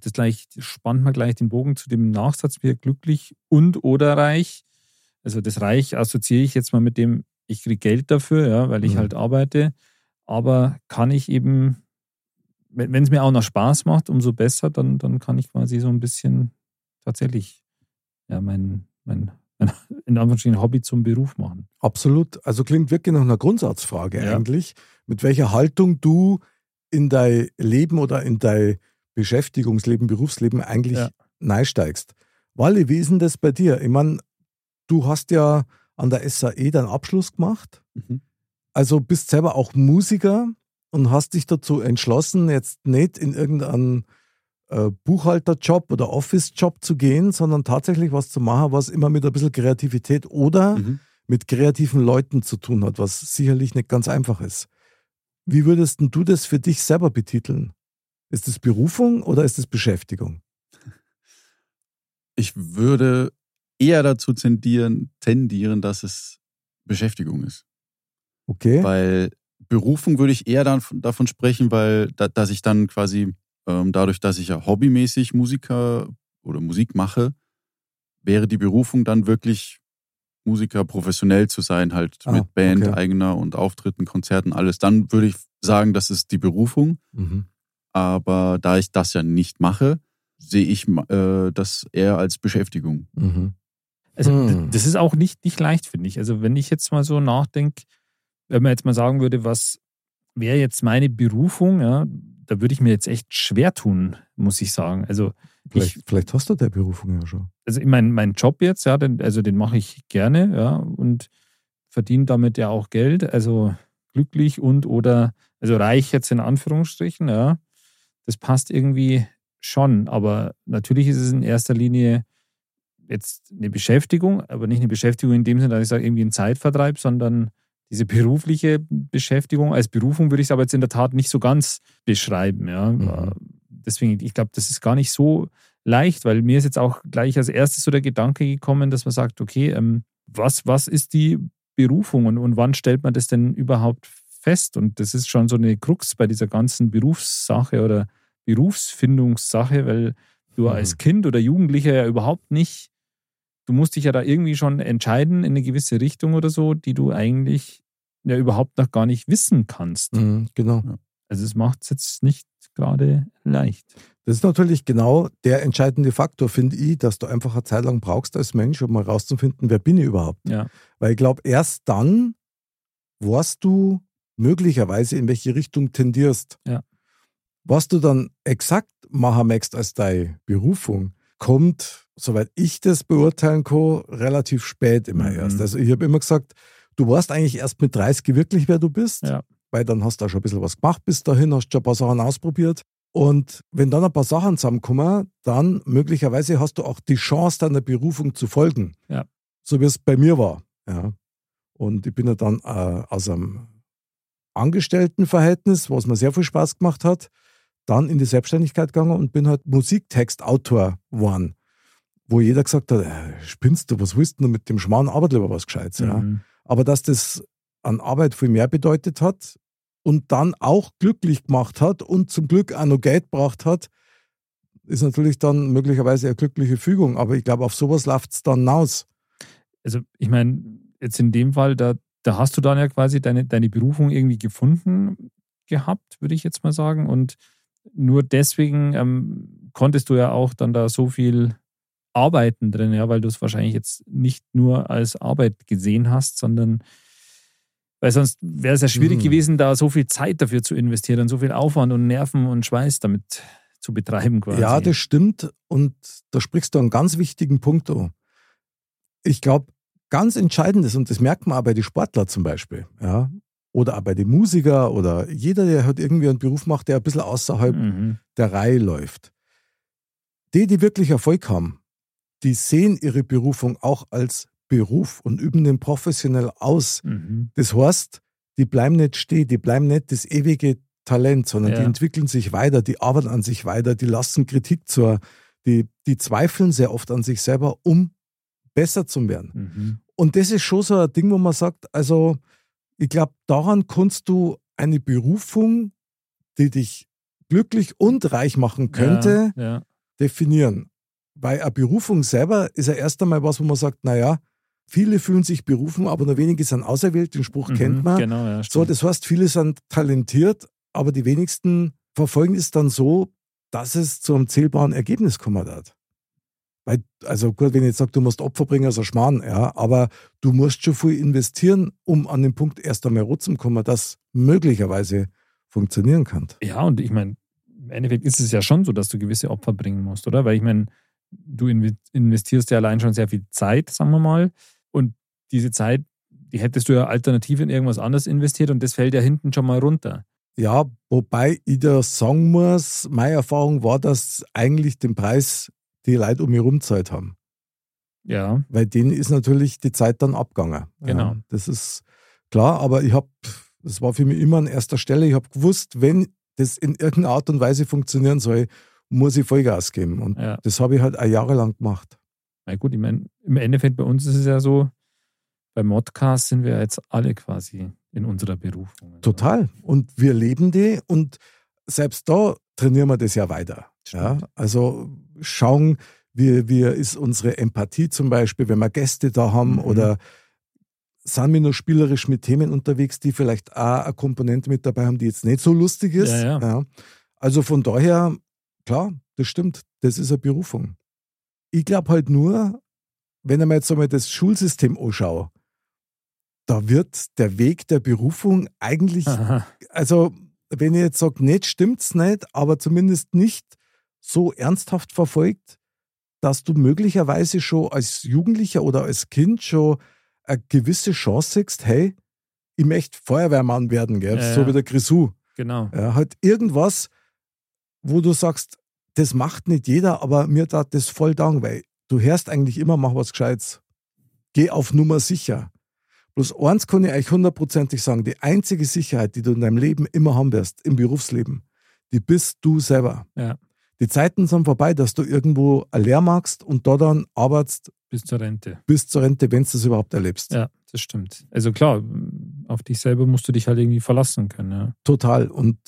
Speaker 2: das gleich spannt man gleich den Bogen zu dem Nachsatz, wir glücklich und oder reich. Also das Reich assoziiere ich jetzt mal mit dem, ich kriege Geld dafür, ja, weil ich
Speaker 1: Mhm.
Speaker 2: halt arbeite. Aber kann ich eben, wenn es mir auch noch Spaß macht, umso besser, dann, dann kann ich quasi so ein bisschen tatsächlich ja, mein, mein, mein in Anführungsstrichen Hobby zum Beruf machen.
Speaker 1: Absolut. Also klingt wirklich nach einer Grundsatzfrage
Speaker 2: Ja.
Speaker 1: eigentlich, mit welcher Haltung du in dein Leben oder in dein Beschäftigungsleben, Berufsleben eigentlich
Speaker 2: Ja.
Speaker 1: neisteigst. Wally, wie ist denn das bei dir? Ich meine, du hast ja an der SAE deinen Abschluss gemacht,
Speaker 3: Mhm.
Speaker 1: also bist selber auch Musiker und hast dich dazu entschlossen, jetzt nicht in irgendeinen äh, Buchhalterjob oder Office-Job zu gehen, sondern tatsächlich was zu machen, was immer mit ein bisschen Kreativität oder
Speaker 3: Mhm.
Speaker 1: mit kreativen Leuten zu tun hat, was sicherlich nicht ganz einfach ist. Wie würdest du das für dich selber betiteln? Ist es Berufung oder ist es Beschäftigung?
Speaker 3: Ich würde eher dazu tendieren, tendieren, dass es Beschäftigung ist.
Speaker 1: Okay.
Speaker 3: Weil Berufung würde ich eher dann, davon sprechen, weil da, dass ich dann quasi ähm, dadurch, dass ich ja hobbymäßig Musiker oder Musik mache, wäre die Berufung dann wirklich Musiker professionell zu sein, halt
Speaker 1: Ah,
Speaker 3: mit Band,
Speaker 1: okay.
Speaker 3: eigener und Auftritten, Konzerten, alles. Dann würde ich sagen, das ist die Berufung.
Speaker 1: Mhm.
Speaker 3: Aber da ich das ja nicht mache, sehe ich äh, das eher als Beschäftigung.
Speaker 1: Mhm.
Speaker 2: Also
Speaker 1: Hm.
Speaker 2: d- das ist auch nicht, nicht leicht, finde ich. Also wenn ich jetzt mal so nachdenke, wenn man jetzt mal sagen würde, was wäre jetzt meine Berufung, ja, da würde ich mir jetzt echt schwer tun, muss ich sagen. Also
Speaker 1: Vielleicht,
Speaker 2: ich,
Speaker 1: vielleicht hast du der Berufung ja schon.
Speaker 2: also ich mein, mein Job jetzt, ja, den, also den mache ich gerne, ja, und verdiene damit ja auch Geld, also glücklich und oder, also reich jetzt in Anführungsstrichen, ja. Das passt irgendwie schon, aber natürlich ist es in erster Linie jetzt eine Beschäftigung, aber nicht eine Beschäftigung in dem Sinne, dass ich sage, irgendwie ein Zeitvertreib, sondern diese berufliche Beschäftigung als Berufung würde ich es aber jetzt in der Tat nicht so ganz beschreiben. Ja.
Speaker 1: Mhm.
Speaker 2: Deswegen, ich glaube, das ist gar nicht so leicht, weil mir ist jetzt auch gleich als erstes so der Gedanke gekommen, dass man sagt, okay, ähm, was, was ist die Berufung und, und wann stellt man das denn überhaupt fest. Und das ist schon so eine Krux bei dieser ganzen Berufssache oder Berufsfindungssache, weil du
Speaker 1: Mhm.
Speaker 2: als Kind oder Jugendlicher ja überhaupt nicht, du musst dich ja da irgendwie schon entscheiden in eine gewisse Richtung oder so, die du eigentlich ja überhaupt noch gar nicht wissen kannst.
Speaker 1: Mhm, genau.
Speaker 2: Also es macht es jetzt nicht gerade leicht.
Speaker 1: Das ist natürlich genau der entscheidende Faktor, finde ich, dass du einfach eine Zeit lang brauchst als Mensch, um mal rauszufinden, wer bin ich überhaupt.
Speaker 2: Ja.
Speaker 1: Weil ich glaube, erst dann weißt du möglicherweise, in welche Richtung tendierst.
Speaker 2: Ja.
Speaker 1: Was du dann exakt machen möchtest als deine Berufung, kommt, soweit ich das beurteilen kann, relativ spät immer
Speaker 2: Mhm.
Speaker 1: erst. Also ich habe immer gesagt, du weißt eigentlich erst mit 30 wirklich, wer du bist,
Speaker 2: Ja.
Speaker 1: weil dann hast du auch schon ein bisschen was gemacht bis dahin, hast schon ein paar Sachen ausprobiert. Und wenn dann ein paar Sachen zusammenkommen, dann möglicherweise hast du auch die Chance, deiner Berufung zu folgen.
Speaker 2: Ja.
Speaker 1: So wie es bei mir war. Ja. Und ich bin ja dann äh, aus einem Angestelltenverhältnis, was mir sehr viel Spaß gemacht hat, dann in die Selbstständigkeit gegangen und bin halt Musiktextautor geworden. Wo jeder gesagt hat, äh, spinnst du, was willst du mit dem Schmarrn, arbeit lieber was Gescheites. Ja.
Speaker 2: Mhm.
Speaker 1: Aber dass das an Arbeit viel mehr bedeutet hat und dann auch glücklich gemacht hat und zum Glück auch noch Geld gebracht hat, ist natürlich dann möglicherweise eine glückliche Fügung. Aber ich glaube, auf sowas läuft es dann hinaus.
Speaker 2: Also ich meine, jetzt in dem Fall, da, da hast du dann ja quasi deine, deine Berufung irgendwie gefunden gehabt, würde ich jetzt mal sagen. Und nur deswegen ähm, konntest du ja auch dann da so viel arbeiten drin, ja, weil du es wahrscheinlich jetzt nicht nur als Arbeit gesehen hast, sondern weil sonst wäre es ja schwierig
Speaker 1: Mhm.
Speaker 2: gewesen, da so viel Zeit dafür zu investieren und so viel Aufwand und Nerven und Schweiß damit zu betreiben quasi.
Speaker 1: Ja, das stimmt. Und da sprichst du einen ganz wichtigen Punkt an. Ich glaube, ganz entscheidend ist, und das merkt man auch bei den Sportler zum Beispiel, ja, oder auch bei den Musiker oder jeder, der halt irgendwie einen Beruf macht, der ein bisschen außerhalb
Speaker 2: Mhm.
Speaker 1: der Reihe läuft. Die, die wirklich Erfolg haben, die sehen ihre Berufung auch als Beruf und üben den professionell aus.
Speaker 2: Mhm.
Speaker 1: Das heißt, die bleiben nicht stehen, die bleiben nicht das ewige Talent, sondern die
Speaker 2: Ja.
Speaker 1: entwickeln sich weiter, die arbeiten an sich weiter, die lassen Kritik zu, die, die zweifeln sehr oft an sich selber, um besser zu werden.
Speaker 2: Mhm.
Speaker 1: Und das ist schon so ein Ding, wo man sagt, also ich glaube, daran kannst du eine Berufung, die dich glücklich und reich machen könnte,
Speaker 2: Ja, ja.
Speaker 1: definieren. Weil eine Berufung selber ist ja erst einmal was, wo man sagt, naja, viele fühlen sich berufen, aber nur wenige sind auserwählt, den Spruch kennt
Speaker 2: Mhm,
Speaker 1: man.
Speaker 2: Genau, ja,
Speaker 1: So, das heißt, viele sind talentiert, aber die wenigsten verfolgen es dann so, dass es zu einem zählbaren Ergebnis kommen wird. Weil, also gut, wenn ich jetzt sage, du musst Opfer bringen, also Schmarrn, ja, aber du musst schon viel investieren, um an den Punkt erst einmal rot zu kommen, dass möglicherweise funktionieren kann.
Speaker 2: Ja, und ich meine, im Endeffekt ist es ja schon so, dass du gewisse Opfer bringen musst, oder? Weil ich meine, du inve- investierst ja allein schon sehr viel Zeit, sagen wir mal. Und diese Zeit, die hättest du ja alternativ in irgendwas anderes investiert und das fällt ja hinten schon mal runter.
Speaker 1: Ja, wobei ich da sagen muss, meine Erfahrung war, dass eigentlich den Preis die Leute um mich herum haben.
Speaker 2: Ja,
Speaker 1: Weil denen ist natürlich die Zeit dann abgegangen.
Speaker 2: Genau.
Speaker 1: Ja, das ist klar, aber ich habe, das war für mich immer an erster Stelle, ich habe gewusst, wenn das in irgendeiner Art und Weise funktionieren soll, muss ich Vollgas geben. Und
Speaker 2: ja.
Speaker 1: das habe ich halt ein jahrelang gemacht.
Speaker 2: Na gut, ich meine, im Endeffekt bei uns ist es ja so, beim Modcast sind wir jetzt alle quasi in unserer Berufung.
Speaker 1: Total. Und wir leben die und selbst da trainieren wir das ja weiter. Ja? Also schauen, wie, wie ist unsere Empathie zum Beispiel, wenn wir Gäste da haben
Speaker 2: Mhm.
Speaker 1: oder sind wir nur spielerisch mit Themen unterwegs, die vielleicht auch eine Komponente mit dabei haben, die jetzt nicht so lustig ist.
Speaker 2: Ja, ja.
Speaker 1: Also von daher, klar, das stimmt, das ist eine Berufung. Ich glaube halt nur, wenn ich mir jetzt einmal das Schulsystem anschaue, da wird der Weg der Berufung eigentlich
Speaker 2: Aha.
Speaker 1: also wenn ich jetzt sage, nicht stimmt's nicht, aber zumindest nicht so ernsthaft verfolgt, dass du möglicherweise schon als Jugendlicher oder als Kind schon eine gewisse Chance siehst, hey, ich möchte Feuerwehrmann werden, gell?
Speaker 2: Ja,
Speaker 1: so
Speaker 2: ja.
Speaker 1: wie der Grisou.
Speaker 2: Genau.
Speaker 1: Ja, halt irgendwas, wo du sagst, das macht nicht jeder, aber mir tat das voll dank, weil du hörst eigentlich immer, mach was Gescheites. Geh auf Nummer sicher. Bloß eins kann ich euch hundertprozentig sagen, die einzige Sicherheit, die du in deinem Leben immer haben wirst, im Berufsleben, die bist du selber.
Speaker 2: Ja.
Speaker 1: Die Zeiten sind vorbei, dass du irgendwo Lehr magst und da dann arbeitest
Speaker 2: Bis zur Rente.
Speaker 1: bis zur Rente, wenn du das überhaupt erlebst.
Speaker 2: Ja, das stimmt. Also klar, auf dich selber musst du dich halt irgendwie verlassen können. Ja.
Speaker 1: Total. Und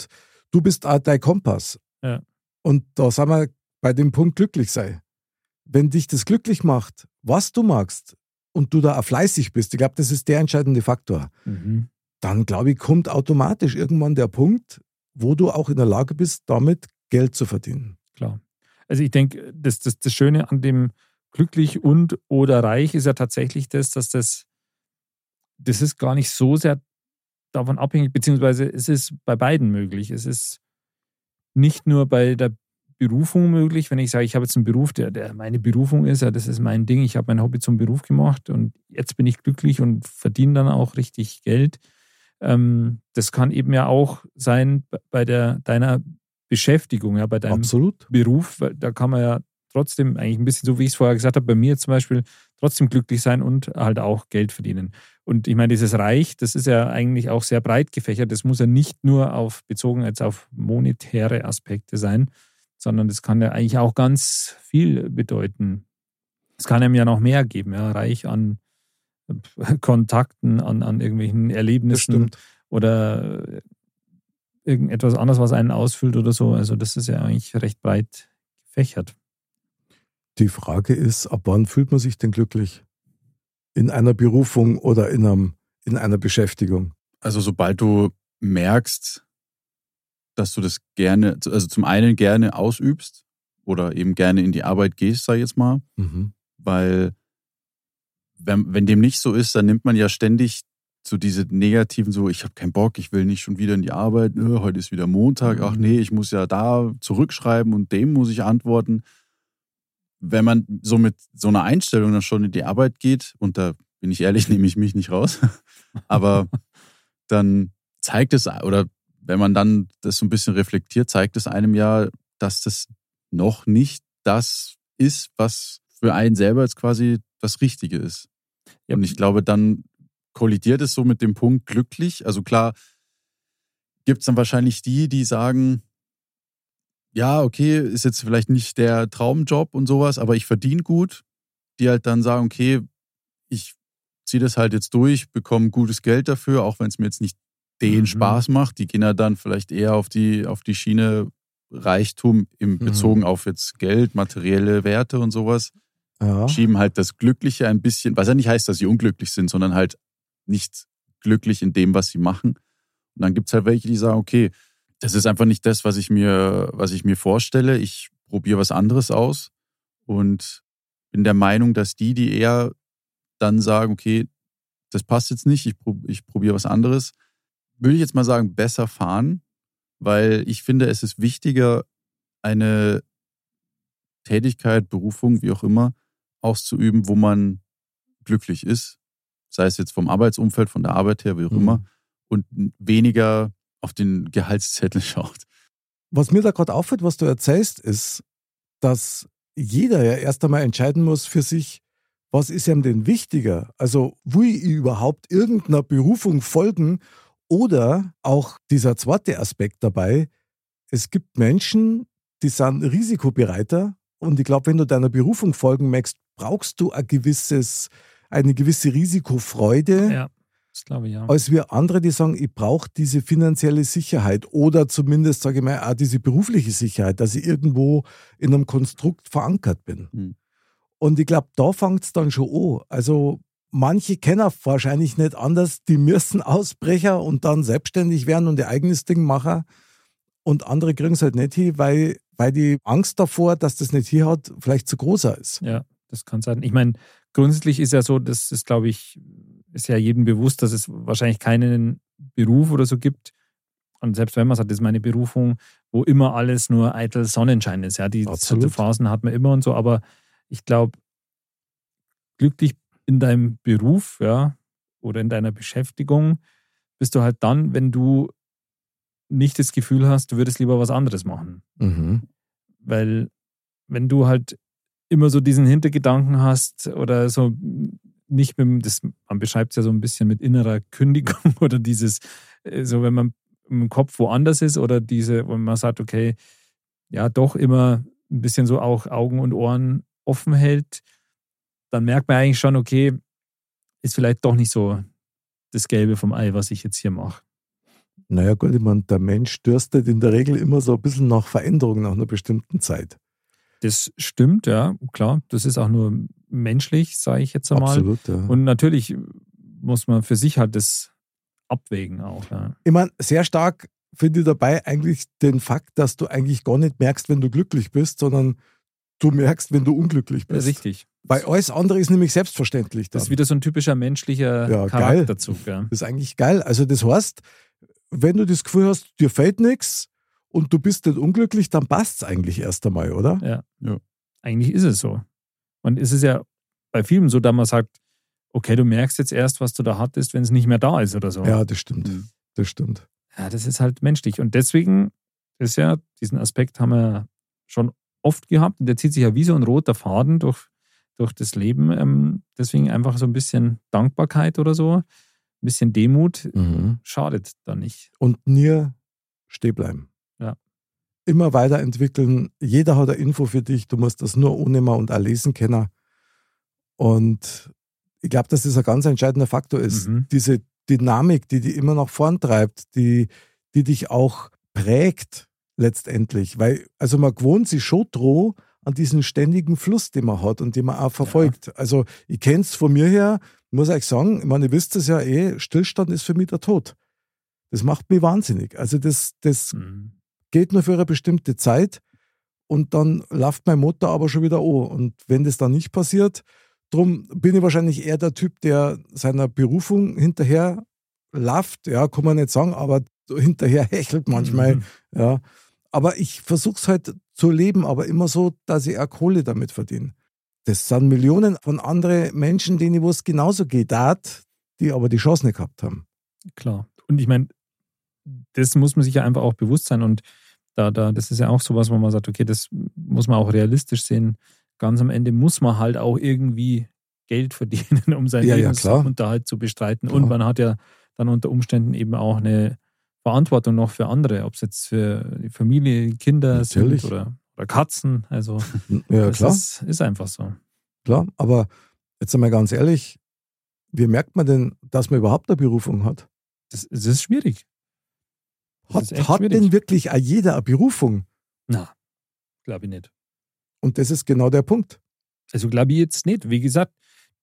Speaker 1: du bist auch dein Kompass.
Speaker 2: Ja.
Speaker 1: Und da sind wir bei dem Punkt glücklich sei. Wenn dich das glücklich macht, was du magst, und du da auch fleißig bist, ich glaube, das ist der entscheidende Faktor,
Speaker 2: Mhm.
Speaker 1: dann glaube ich, kommt automatisch irgendwann der Punkt, wo du auch in der Lage bist, damit Geld zu verdienen.
Speaker 2: Klar. Also ich denke, das, das, das Schöne an dem glücklich und oder reich ist ja tatsächlich das, dass das, das ist gar nicht so sehr davon abhängig, beziehungsweise es ist bei beiden möglich. Es ist nicht nur bei der Berufung möglich, wenn ich sage, ich habe jetzt einen Beruf, der, der meine Berufung ist, ja, das ist mein Ding, ich habe mein Hobby zum Beruf gemacht und jetzt bin ich glücklich und verdiene dann auch richtig Geld. Ähm, das kann eben ja auch sein bei der, deiner Beschäftigung, ja, bei deinem
Speaker 1: Absolut.
Speaker 2: Beruf, weil da kann man ja trotzdem eigentlich ein bisschen, so wie ich es vorher gesagt habe, bei mir zum Beispiel trotzdem glücklich sein und halt auch Geld verdienen. Und ich meine, dieses Reich, das ist ja eigentlich auch sehr breit gefächert. Das muss ja nicht nur auf bezogen jetzt auf monetäre Aspekte sein, sondern das kann ja eigentlich auch ganz viel bedeuten. Es kann einem ja noch mehr geben, ja, reich an äh, Kontakten, an, an irgendwelchen Erlebnissen oder irgendetwas anderes, was einen ausfüllt oder so. Also das ist ja eigentlich recht breit gefächert.
Speaker 1: Die Frage ist, ab wann fühlt man sich denn glücklich? In einer Berufung oder in, einem, in einer Beschäftigung?
Speaker 3: Also sobald du merkst, dass du das gerne, also zum einen gerne ausübst oder eben gerne in die Arbeit gehst, sag ich jetzt mal,
Speaker 1: Mhm.
Speaker 3: weil wenn, wenn dem nicht so ist, dann nimmt man ja ständig so diese negativen, so ich habe keinen Bock, ich will nicht schon wieder in die Arbeit, äh, heute ist wieder Montag, ach nee, ich muss ja da zurückschreiben und dem muss ich antworten. Wenn man so mit so einer Einstellung dann schon in die Arbeit geht, und da bin ich ehrlich, nehme ich mich nicht raus, aber dann zeigt es, oder wenn man dann das so ein bisschen reflektiert, zeigt es einem ja, dass das noch nicht das ist, was für einen selber jetzt quasi das Richtige ist.
Speaker 2: Ja.
Speaker 3: Und ich glaube, dann kollidiert es so mit dem Punkt glücklich. Also klar, gibt es dann wahrscheinlich die, die sagen, ja, okay, ist jetzt vielleicht nicht der Traumjob und sowas, aber ich verdiene gut. Die halt dann sagen, okay, ich ziehe das halt jetzt durch, bekomme gutes Geld dafür, auch wenn es mir jetzt nicht den
Speaker 2: Mhm.
Speaker 3: Spaß macht. Die gehen ja dann vielleicht eher auf die, auf die Schiene Reichtum im,
Speaker 1: Mhm.
Speaker 3: bezogen auf jetzt Geld, materielle Werte und sowas
Speaker 1: Ja.
Speaker 3: schieben halt das Glückliche ein bisschen, was ja nicht heißt, dass sie unglücklich sind, sondern halt nicht glücklich in dem, was sie machen. Und dann gibt es halt welche, die sagen, okay, das ist einfach nicht das, was ich mir, was ich mir vorstelle. Ich probiere was anderes aus und bin der Meinung, dass die, die eher dann sagen, okay, das passt jetzt nicht, ich, prob ich probiere was anderes, würde ich jetzt mal sagen, besser fahren, weil ich finde, es ist wichtiger, eine Tätigkeit, Berufung, wie auch immer, auszuüben, wo man glücklich ist. Sei es jetzt vom Arbeitsumfeld, von der Arbeit her, wie auch
Speaker 1: Mhm.
Speaker 3: immer, und weniger auf den Gehaltszettel schaut.
Speaker 1: Was mir da gerade auffällt, was du erzählst, ist, dass jeder ja erst einmal entscheiden muss für sich, was ist ihm denn wichtiger? Also, will ich überhaupt irgendeiner Berufung folgen? Oder auch dieser zweite Aspekt dabei, es gibt Menschen, die sind risikobereiter und ich glaube, wenn du deiner Berufung folgen möchtest, brauchst du ein gewisses, eine gewisse Risikofreude
Speaker 2: Ja, das glaube ich ja.
Speaker 1: als wir andere, die sagen, ich brauche diese finanzielle Sicherheit oder zumindest, sage ich mal, auch diese berufliche Sicherheit, dass ich irgendwo in einem Konstrukt verankert bin.
Speaker 3: Hm.
Speaker 1: Und ich glaube, da fängt es dann schon an. Also manche kennen wahrscheinlich nicht anders, die müssen Ausbrecher und dann selbstständig werden und ihr eigenes Ding machen. Und andere kriegen es halt nicht hin, weil, weil die Angst davor, dass das nicht hier hat, vielleicht zu großer ist.
Speaker 2: Ja, das kann sein. Ich meine, grundsätzlich ist ja so, das ist, glaube ich, ist ja jedem bewusst, dass es wahrscheinlich keinen Beruf oder so gibt. Und selbst wenn man sagt, das ist meine Berufung, wo immer alles nur eitel Sonnenschein ist. Ja, die
Speaker 1: Absolut.
Speaker 2: so Phasen hat man immer und so. Aber ich glaube, glücklich in deinem Beruf, ja, oder in deiner Beschäftigung bist du halt dann, wenn du nicht das Gefühl hast, du würdest lieber was anderes machen.
Speaker 1: Mhm.
Speaker 2: Weil wenn du halt immer so diesen Hintergedanken hast oder so nicht mit, das, man beschreibt es ja so ein bisschen mit innerer Kündigung oder dieses, äh, so wenn man im Kopf woanders ist oder diese, wenn man sagt, okay, ja, doch immer ein bisschen so auch Augen und Ohren offen hält, dann merkt man eigentlich schon, okay, ist vielleicht doch nicht so das Gelbe vom Ei, was ich jetzt hier mache.
Speaker 1: Naja, gut, ich meine, der Mensch dürstet in der Regel immer so ein bisschen nach Veränderung nach einer bestimmten Zeit.
Speaker 2: Das stimmt, ja, klar. Das ist auch nur menschlich, sage ich jetzt einmal.
Speaker 1: Absolut, ja.
Speaker 2: Und natürlich muss man für sich halt das abwägen auch. Ja.
Speaker 1: Ich meine, sehr stark finde ich dabei eigentlich den Fakt, dass du eigentlich gar nicht merkst, wenn du glücklich bist, sondern du merkst, wenn du unglücklich
Speaker 2: Ja,
Speaker 1: bist.
Speaker 2: richtig.
Speaker 1: Bei alles andere ist nämlich selbstverständlich.
Speaker 2: Das ist
Speaker 1: dann.
Speaker 2: wieder so ein typischer menschlicher
Speaker 1: Ja, geil.
Speaker 2: Charakterzug. Ja.
Speaker 1: Das ist eigentlich geil. Also das heißt, wenn du das Gefühl hast, dir fällt nichts und du bist nicht unglücklich, dann passt es eigentlich erst einmal, oder?
Speaker 2: Eigentlich ist es so. Und es ist ja bei vielen so, dass man sagt, okay, du merkst jetzt erst, was du da hattest, wenn es nicht mehr da ist oder so.
Speaker 1: Ja, das stimmt.
Speaker 3: Mhm.
Speaker 1: Das stimmt.
Speaker 2: Ja, das ist halt menschlich. Und deswegen ist ja, diesen Aspekt haben wir schon oft gehabt und der zieht sich ja wie so ein roter Faden durch, durch das Leben. Ähm, deswegen einfach so ein bisschen Dankbarkeit oder so, ein bisschen Demut schadet da nicht.
Speaker 1: Und nie stehen bleiben.
Speaker 2: Ja.
Speaker 1: Immer weiterentwickeln. Jeder hat eine Info für dich. Du musst das nur ohne und auch lesen können. Und ich glaube, dass das ein ganz entscheidender Faktor ist.
Speaker 2: Mhm.
Speaker 1: Diese Dynamik, die dich immer nach vorn treibt, die, die dich auch prägt letztendlich. Weil, also man gewohnt sich schon droh an diesen ständigen Fluss, den man hat und den man auch verfolgt. Also ich kenne es von mir her, muss ich sagen, ich meine, ihr wisst es ja eh, Stillstand ist für mich der Tod. Das macht mich wahnsinnig. Also das, das
Speaker 2: Mhm.
Speaker 1: Geht nur für eine bestimmte Zeit und dann läuft mein Motor aber schon wieder an. Und wenn das dann nicht passiert, drum bin ich wahrscheinlich eher der Typ, der seiner Berufung hinterher läuft. Ja, kann man nicht sagen, aber hinterher hechelt manchmal.
Speaker 2: Mhm.
Speaker 1: Ja. Aber ich versuche es halt zu leben, aber immer so, dass ich auch Kohle damit verdiene. Das sind Millionen von anderen Menschen, denen wo es genauso geht, die aber die Chance nicht gehabt haben.
Speaker 2: Klar. Und ich meine, das muss man sich ja einfach auch bewusst sein. Und da, da, das ist ja auch sowas, wo man sagt, okay, das muss man auch realistisch sehen. Ganz am Ende muss man halt auch irgendwie Geld verdienen, um seinen
Speaker 1: Ja, ja.
Speaker 2: Lebensunterhalt zu bestreiten.
Speaker 1: Klar.
Speaker 2: Und man hat ja dann unter Umständen eben auch eine Verantwortung noch für andere, ob es jetzt für die Familie, Kinder
Speaker 1: Natürlich.
Speaker 2: sind oder, oder Katzen. Also
Speaker 1: Ja,
Speaker 2: das
Speaker 1: klar.
Speaker 2: Ist, ist einfach so.
Speaker 1: Klar, aber jetzt einmal ganz ehrlich, wie merkt man denn, dass man überhaupt eine Berufung hat?
Speaker 2: Das, das ist schwierig.
Speaker 1: Hat, hat denn wirklich jeder eine Berufung?
Speaker 2: Na, glaube ich nicht.
Speaker 1: Und das ist genau der Punkt.
Speaker 2: Also glaube ich jetzt nicht. Wie gesagt,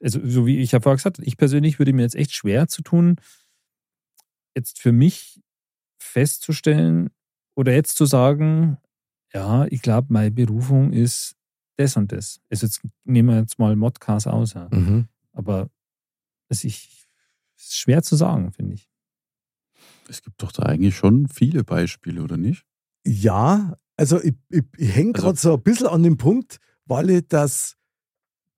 Speaker 2: also so wie ich ja vorher gesagt habe, ich persönlich würde mir jetzt echt schwer zu tun, jetzt für mich festzustellen oder jetzt zu sagen, ja, ich glaube, meine Berufung ist das und das. Also jetzt nehmen wir jetzt mal Modcast aus, ja. aber es ich, es ist schwer zu sagen, finde ich.
Speaker 3: Es gibt doch da eigentlich schon viele Beispiele, oder nicht?
Speaker 1: Ja, also ich, ich, ich hänge
Speaker 3: Also-
Speaker 1: gerade so ein bisschen an dem Punkt, weil ich das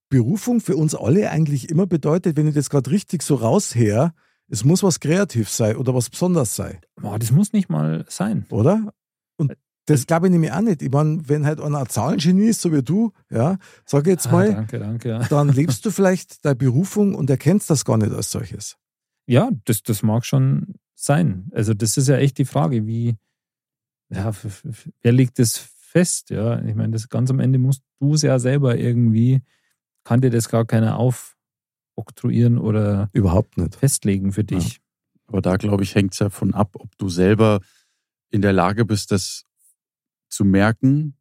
Speaker 1: Berufung für uns alle eigentlich immer bedeutet, wenn ich das gerade richtig so rausher, es muss was kreativ sein oder was Besonderes sein,
Speaker 2: Boah, das muss nicht mal sein.
Speaker 1: oder? Und das glaube ich nämlich auch nicht. Ich meine, wenn halt einer ein Zahlengenie ist, so wie du, ja, sage jetzt
Speaker 2: Ah,
Speaker 1: mal,
Speaker 2: danke, danke. Ja,
Speaker 1: dann lebst du vielleicht deine Berufung und erkennst das gar nicht als solches.
Speaker 2: ja das, das mag schon sein. Also das ist ja echt die Frage, wie, ja, wer legt das fest? Ja, ich meine, das ganz am Ende musst du es ja selber irgendwie, kann dir das gar keiner aufoktroyieren oder
Speaker 1: Überhaupt nicht.
Speaker 2: festlegen für dich.
Speaker 3: Aber da, glaube ich, hängt es ja von ab, ob du selber in der Lage bist, das zu merken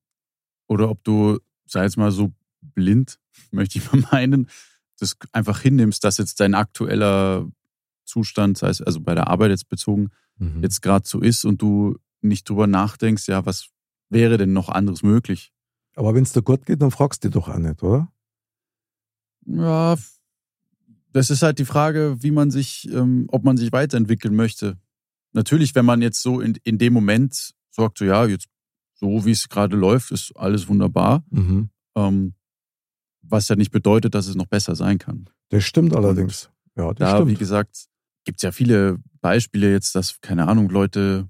Speaker 3: oder ob du, sei jetzt mal so blind, möchte ich mal meinen, das einfach hinnimmst, dass jetzt dein aktueller Zustand, sei es also bei der Arbeit jetzt bezogen,
Speaker 1: Mhm.
Speaker 3: jetzt gerade so ist und du nicht drüber nachdenkst, ja, was wäre denn noch anderes möglich?
Speaker 1: Aber wenn es dir gut geht, dann fragst du dich doch auch nicht, oder?
Speaker 3: Ja, das ist halt die Frage, wie man sich, ähm, ob man sich weiterentwickeln möchte. Natürlich, wenn man jetzt so in, in dem Moment sagt, so ja, jetzt so wie es gerade läuft, ist alles wunderbar.
Speaker 1: Mhm.
Speaker 3: Ähm, was ja nicht bedeutet, dass es noch besser sein kann.
Speaker 1: Das stimmt allerdings. Ja, das
Speaker 3: Da, wie
Speaker 1: stimmt.
Speaker 3: gesagt, gibt es ja viele Beispiele jetzt, dass, keine Ahnung, Leute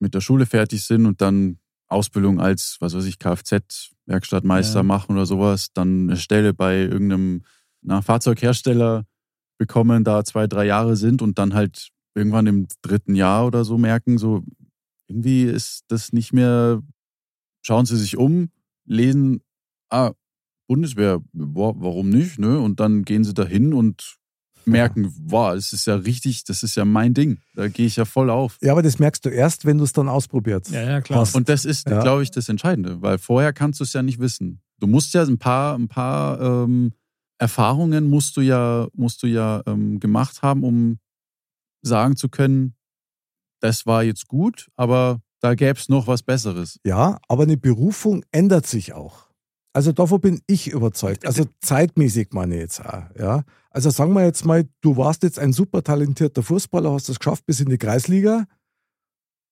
Speaker 3: mit der Schule fertig sind und dann Ausbildung als, was weiß ich, Kfz-Werkstattmeister
Speaker 2: Ja.
Speaker 3: machen oder sowas, dann eine Stelle bei irgendeinem na, Fahrzeughersteller bekommen, da zwei, drei Jahre sind und dann halt irgendwann im dritten Jahr oder so merken, so irgendwie ist das nicht mehr, schauen sie sich um, lesen, ah, Bundeswehr, wa- warum nicht, ne? Und dann gehen sie dahin und merken, boah, das ist ja richtig, das ist ja mein Ding. Da gehe ich ja voll auf.
Speaker 1: Ja, aber das merkst du erst, wenn du es dann ausprobiert
Speaker 2: Ja, ja, klar.
Speaker 1: hast.
Speaker 3: Und das ist,
Speaker 1: Ja.
Speaker 3: glaube ich, das Entscheidende, weil vorher kannst du es ja nicht wissen. Du musst ja ein paar, ein paar ähm, Erfahrungen musst du ja, musst du ja ähm, gemacht haben, um sagen zu können, das war jetzt gut, aber da gäbe es noch was Besseres.
Speaker 1: Ja, aber eine Berufung ändert sich auch. Also davon bin ich überzeugt. Also zeitmäßig meine ich jetzt auch. Ja? Also sagen wir jetzt mal, du warst jetzt ein super talentierter Fußballer, hast es geschafft bis in die Kreisliga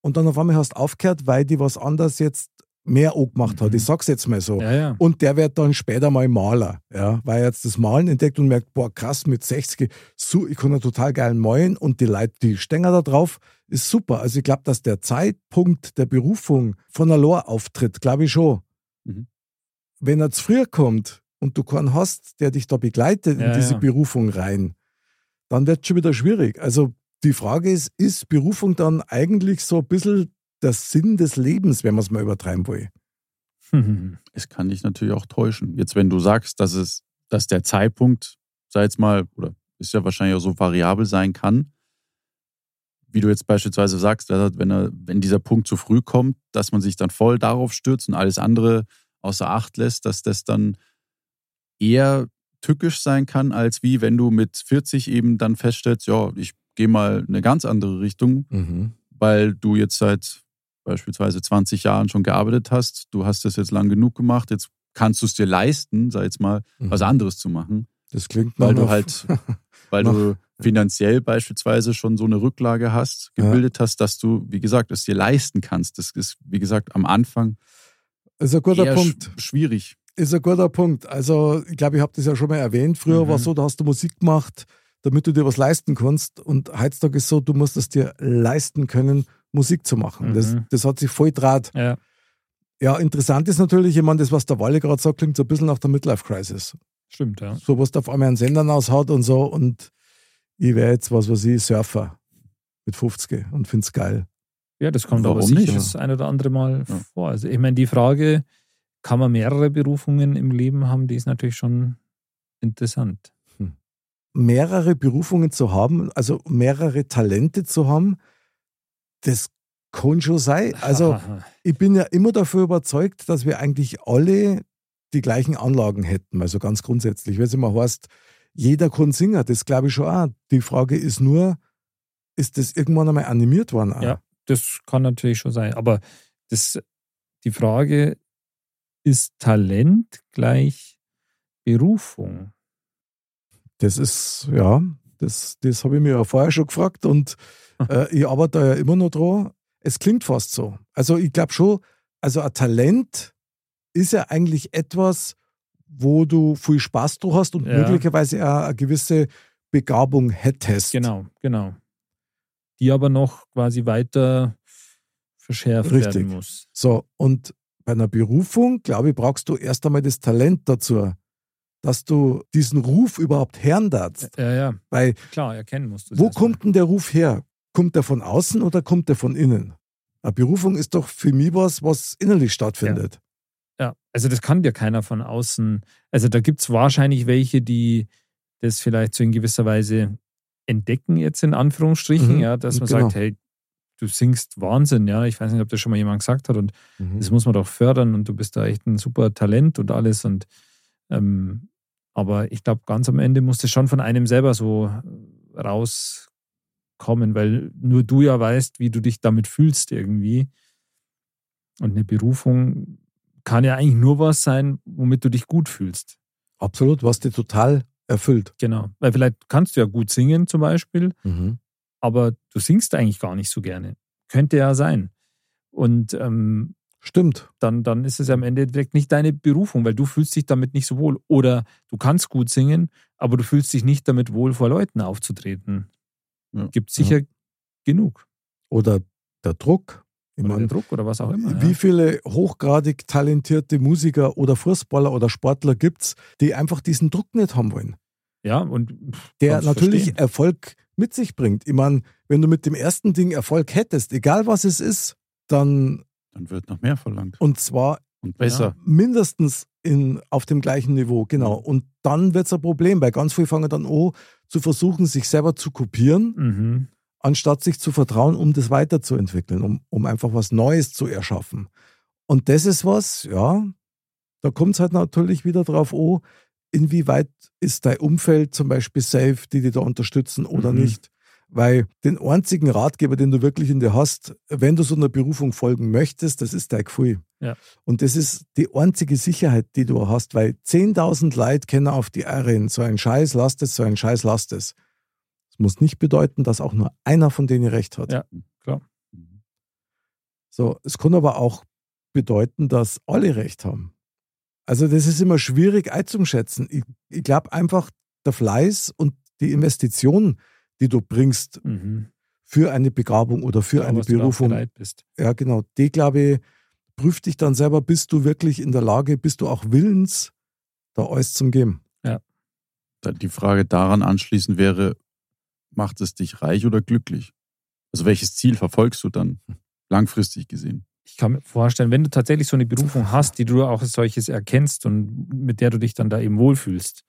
Speaker 1: und dann auf einmal hast aufgehört, weil die was anderes jetzt mehr angemacht hat.
Speaker 3: Mhm.
Speaker 1: Ich sag's jetzt mal so.
Speaker 2: ja, ja.
Speaker 1: Und der wird dann später mal Maler, ja, weil er jetzt das Malen entdeckt und merkt, boah, krass, mit 60, so, ich kann ja total geil malen und die Leute, die Stänger da drauf, ist super. Also ich glaube, dass der Zeitpunkt der Berufung von allein auftritt, glaube ich schon.
Speaker 3: Mhm.
Speaker 1: Wenn er zu früh kommt und du keinen hast, der dich da begleitet
Speaker 2: Ja,
Speaker 1: in diese
Speaker 2: ja.
Speaker 1: Berufung rein, dann wird es schon wieder schwierig. Also die Frage ist, ist Berufung dann eigentlich so ein bisschen der Sinn des Lebens, wenn man es mal übertreiben will?
Speaker 3: Es kann dich natürlich auch täuschen. Jetzt, wenn du sagst, dass es, dass der Zeitpunkt, sei jetzt mal, oder ist ja wahrscheinlich auch so variabel sein kann, wie du jetzt beispielsweise sagst, wenn, er, wenn dieser Punkt zu früh kommt, dass man sich dann voll darauf stürzt und alles andere außer Acht lässt, dass das dann eher tückisch sein kann, als wie wenn du mit 40 eben dann feststellst, ja, ich gehe mal eine ganz andere Richtung,
Speaker 1: Mhm.
Speaker 3: weil du jetzt seit beispielsweise 20 Jahren schon gearbeitet hast, du hast das jetzt lang genug gemacht, jetzt kannst du es dir leisten, sag jetzt mal, was
Speaker 1: Mhm.
Speaker 3: anderes zu machen,
Speaker 1: Das klingt
Speaker 3: weil du halt, weil du finanziell beispielsweise schon so eine Rücklage hast,
Speaker 1: Ja.
Speaker 3: gebildet hast, dass du, wie gesagt, es dir leisten kannst. Das ist, wie gesagt, am Anfang
Speaker 1: ist ein guter Punkt.
Speaker 3: sch- schwierig.
Speaker 1: Ist ein guter Punkt. Also, ich glaube, ich habe das ja schon mal erwähnt. Früher
Speaker 2: Mhm.
Speaker 1: war es so, da hast du Musik gemacht, damit du dir was leisten kannst. Und heutzutage ist so, du musst es dir leisten können, Musik zu machen. Das,
Speaker 2: Mhm.
Speaker 1: das hat sich voll draht.
Speaker 2: ja.
Speaker 1: Ja, interessant ist natürlich, ich meine, das, was der Walle gerade sagt, klingt so ein bisschen nach der Midlife-Crisis.
Speaker 2: Stimmt, ja.
Speaker 1: So, was da auf einmal einen Sendern aushaut und so. Und ich wäre jetzt, was weiß ich, Surfer mit 50 und finde es geil.
Speaker 2: Ja, das kommt aber
Speaker 3: Warum
Speaker 2: sicher
Speaker 3: nicht?
Speaker 2: das ein oder andere Mal
Speaker 3: Ja.
Speaker 2: vor. Also ich meine, die Frage, kann man mehrere Berufungen im Leben haben, die ist natürlich schon interessant.
Speaker 1: mehrere Berufungen zu haben, also mehrere Talente zu haben, das kann schon sein. Also ich bin ja immer dafür überzeugt, dass wir eigentlich alle die gleichen Anlagen hätten, also ganz grundsätzlich. Wenn es immer heißt, jeder kann singen, das glaube ich schon auch. Die Frage ist nur, ist das irgendwann einmal animiert worden? auch?
Speaker 2: Ja. Das kann natürlich schon sein. Aber das, die Frage, ist Talent gleich Berufung?
Speaker 1: Das ist, ja, das, das habe ich mir ja vorher schon gefragt und äh, ich arbeite da ja immer noch dran. Es klingt fast so. Also ich glaube schon, also ein Talent ist ja eigentlich etwas, wo du viel Spaß dran hast und
Speaker 2: Ja.
Speaker 1: möglicherweise auch eine gewisse Begabung hättest.
Speaker 2: Genau, genau. Die aber noch quasi weiter verschärft
Speaker 1: Richtig.
Speaker 2: werden muss.
Speaker 1: So, und bei einer Berufung, glaube ich, brauchst du erst einmal das Talent dazu, dass du diesen Ruf überhaupt darfst.
Speaker 2: Ja, ja,
Speaker 1: Weil
Speaker 2: klar, erkennen musst du
Speaker 1: Wo kommt denn der Ruf her? Kommt der von außen oder kommt der von innen? Eine Berufung ist doch für mich was, was innerlich stattfindet.
Speaker 2: Ja, also das kann dir keiner von außen. Also da gibt es wahrscheinlich welche, die das vielleicht so in gewisser Weise entdecken, jetzt in Anführungsstrichen,
Speaker 1: Mhm,
Speaker 2: ja, dass man
Speaker 1: genau.
Speaker 2: sagt, hey, du singst Wahnsinn, ja. Ich weiß nicht, ob das schon mal jemand gesagt hat und
Speaker 1: Mhm.
Speaker 2: das muss man doch fördern und du bist da echt ein super Talent und alles und ähm, aber ich glaube, ganz am Ende muss das schon von einem selber so rauskommen, weil nur du ja weißt, wie du dich damit fühlst irgendwie. Und eine Berufung kann ja eigentlich nur was sein, womit du dich gut fühlst.
Speaker 1: Absolut, was dir total erfüllt.
Speaker 2: Genau. Weil vielleicht kannst du ja gut singen zum Beispiel,
Speaker 1: Mhm.
Speaker 2: aber du singst eigentlich gar nicht so gerne. Könnte ja sein. Und ähm,
Speaker 1: Stimmt.
Speaker 2: dann, dann ist es ja im Endeffekt nicht deine Berufung, weil du fühlst dich damit nicht so wohl. Oder du kannst gut singen, aber du fühlst dich nicht damit wohl, vor Leuten aufzutreten.
Speaker 3: Ja.
Speaker 2: Gibt sicher genug.
Speaker 1: Oder der Druck. Meine,
Speaker 2: der Druck oder was auch immer.
Speaker 1: wie
Speaker 2: ja.
Speaker 1: viele hochgradig talentierte Musiker oder Fußballer oder Sportler gibt es, die einfach diesen Druck nicht haben wollen?
Speaker 2: ja, und
Speaker 1: Der natürlich
Speaker 2: verstehen.
Speaker 1: Erfolg mit sich bringt. Ich meine, wenn du mit dem ersten Ding Erfolg hättest, egal was es ist, dann,
Speaker 3: Dann wird noch mehr verlangt.
Speaker 1: und zwar
Speaker 3: Und besser.
Speaker 1: mindestens in, auf dem gleichen Niveau, genau. Und dann wird es ein Problem, weil ganz viele fangen dann an, zu versuchen, sich selber zu kopieren,
Speaker 2: Mhm.
Speaker 1: Anstatt sich zu vertrauen, um das weiterzuentwickeln, um, um einfach was Neues zu erschaffen. Und das ist was, ja, da kommt es halt natürlich wieder drauf an, inwieweit ist dein Umfeld zum Beispiel safe, die dich da unterstützen oder
Speaker 2: Mhm.
Speaker 1: nicht. Weil den einzigen Ratgeber, den du wirklich in dir hast, wenn du so einer Berufung folgen möchtest, das ist dein Gefühl.
Speaker 2: Ja.
Speaker 1: Und das ist die einzige Sicherheit, die du hast, weil 10.000 Leute kennen auf die Erin, so ein Scheiß, lasst es, so ein Scheiß, lasst es. Das muss nicht bedeuten, dass auch nur einer von denen recht hat.
Speaker 2: Ja, klar.
Speaker 1: So, es kann aber auch bedeuten, dass alle recht haben. Also das ist immer schwierig einzuschätzen. Ich, ich glaube einfach, der Fleiß und die Investition, die du bringst
Speaker 2: Mhm.
Speaker 1: für eine Begabung oder für
Speaker 2: Ja,
Speaker 1: eine Berufung, ja genau, die glaube ich, prüft dich dann selber, bist du wirklich in der Lage, bist du auch willens, da alles zum geben.
Speaker 3: Da- Die Frage daran anschließend wäre, macht es dich reich oder glücklich? Also welches Ziel verfolgst du dann langfristig gesehen?
Speaker 2: Ich kann mir vorstellen, wenn du tatsächlich so eine Berufung hast, die du auch als solches erkennst und mit der du dich dann da eben wohlfühlst,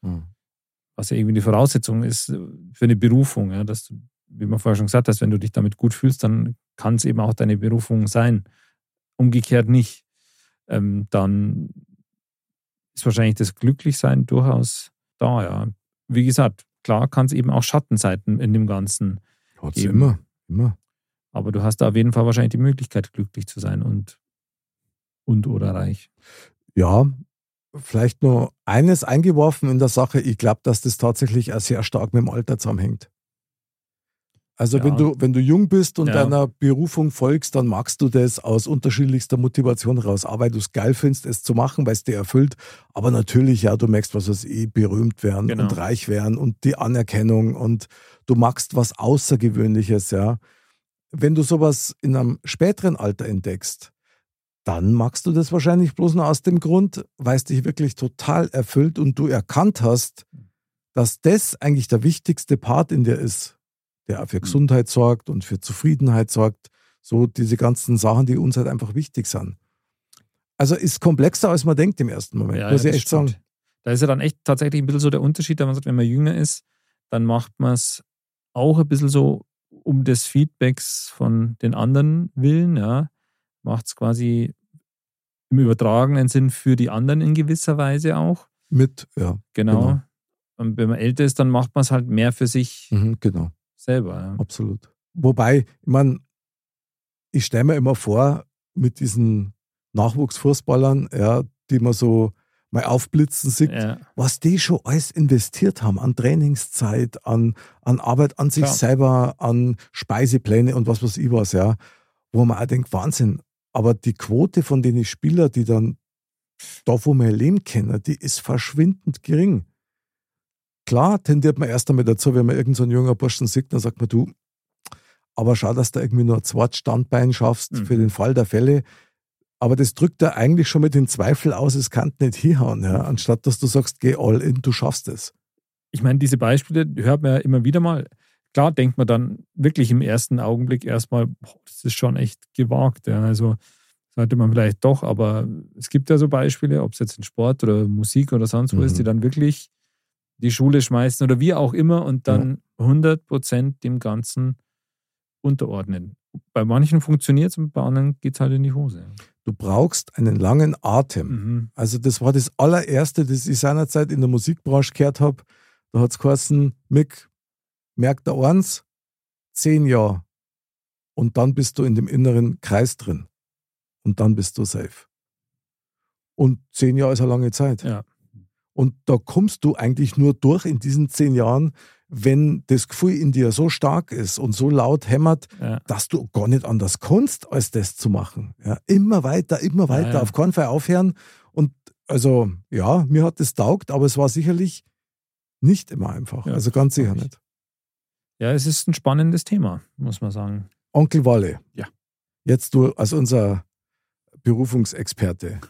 Speaker 2: was ja irgendwie die Voraussetzung ist für eine Berufung, ja, dass du, wie man vorher schon gesagt hast, wenn du dich damit gut fühlst, dann kann es eben auch deine Berufung sein. Umgekehrt nicht. Ähm, dann ist wahrscheinlich das Glücklichsein durchaus da, ja. Wie gesagt, klar kann es eben auch Schattenseiten in dem Ganzen
Speaker 1: Hat's
Speaker 2: Eben.
Speaker 1: immer, immer.
Speaker 2: Aber du hast da auf jeden Fall wahrscheinlich die Möglichkeit, glücklich zu sein und, und oder reich.
Speaker 1: Ja, vielleicht nur eines eingeworfen in der Sache. Ich glaube, dass das tatsächlich auch sehr stark mit dem Alter zusammenhängt. Also
Speaker 2: Ja.
Speaker 1: wenn du, wenn du jung bist und
Speaker 2: Ja.
Speaker 1: deiner Berufung folgst, dann magst du das aus unterschiedlichster Motivation raus. Auch weil du es geil findest, es zu machen, weil es dir erfüllt. Aber natürlich, ja, du merkst, was weiß ich, berühmt werden
Speaker 2: Genau.
Speaker 1: und reich werden und die Anerkennung und du magst was Außergewöhnliches, ja. Wenn du sowas in einem späteren Alter entdeckst, dann magst du das wahrscheinlich bloß nur aus dem Grund, weil es dich wirklich total erfüllt und du erkannt hast, dass das eigentlich der wichtigste Part in dir ist, der auch für Gesundheit sorgt und für Zufriedenheit sorgt. So diese ganzen Sachen, die uns halt einfach wichtig sind. Also ist komplexer, als man denkt im ersten Moment,
Speaker 2: Ja,
Speaker 1: muss
Speaker 2: ja,
Speaker 1: ich echt sagen.
Speaker 2: stimmt. Da ist ja dann echt tatsächlich ein bisschen so der Unterschied, wenn man sagt, wenn man jünger ist, dann macht man es auch ein bisschen so um des Feedbacks von den anderen willen, ja. Macht es quasi im übertragenen Sinn für die anderen in gewisser Weise auch.
Speaker 1: Mit, ja,
Speaker 2: Genau.
Speaker 1: Genau.
Speaker 2: Und wenn man älter ist, dann macht man es halt mehr für sich
Speaker 1: mhm, genau.
Speaker 2: Selber. Ja.
Speaker 1: Absolut. Wobei, ich meine, ich stelle mir immer vor, mit diesen Nachwuchsfußballern, ja, die man so mal aufblitzen sieht,
Speaker 2: Ja.
Speaker 1: was die schon alles investiert haben an Trainingszeit, an, an Arbeit an sich
Speaker 2: Klar.
Speaker 1: selber, an Speisepläne und was weiß ich was, ja, wo man auch denkt, Wahnsinn. Aber die Quote von den Spieler, die dann da, wo wir leben können, die ist verschwindend gering. Klar tendiert man erst einmal dazu, wenn man irgendeinen so einen jungen Burschen sieht, dann sagt man, du, aber schau, dass du irgendwie nur ein zweites Standbein schaffst
Speaker 2: Mhm.
Speaker 1: für den Fall der Fälle. Aber das drückt da eigentlich schon mit den Zweifel aus, es kann nicht hinhauen, ja, anstatt dass du sagst, geh all in, du schaffst es.
Speaker 2: ich meine, diese Beispiele hört man ja immer wieder mal. Klar denkt man dann wirklich im ersten Augenblick erstmal, boah, das ist schon echt gewagt. Ja. Also sollte man vielleicht doch, aber es gibt ja so Beispiele, ob es jetzt in Sport oder Musik oder sonst wo ist,
Speaker 1: Mhm.
Speaker 2: die dann wirklich die Schule schmeißen oder wie auch immer und dann 100 Prozent dem Ganzen unterordnen. Bei manchen funktioniert es und bei anderen geht es halt in die Hose.
Speaker 1: Du brauchst einen langen Atem.
Speaker 2: Mhm.
Speaker 1: Also das war das allererste, das ich seinerzeit in der Musikbranche gehört habe. Da hat es geheißen, Mick, merkt der eins, zehn Jahre. Und dann bist du in dem inneren Kreis drin. Und dann bist du safe. Und zehn Jahre ist eine lange Zeit.
Speaker 2: Ja.
Speaker 1: Und da kommst du eigentlich nur durch in diesen zehn Jahren, wenn das Gefühl in dir so stark ist und so laut hämmert,
Speaker 2: Ja.
Speaker 1: dass du gar nicht anders kannst, als das zu machen. Ja, immer weiter, immer weiter,
Speaker 2: ja.
Speaker 1: auf keinen Fall aufhören. Und also, ja, mir hat das taugt, aber es war sicherlich nicht immer einfach.
Speaker 2: Ja,
Speaker 1: also ganz sicher nicht.
Speaker 2: ja, es ist ein spannendes Thema, muss man sagen.
Speaker 1: Onkel Walle.
Speaker 3: Ja.
Speaker 1: Jetzt du als unser Berufungsexperte.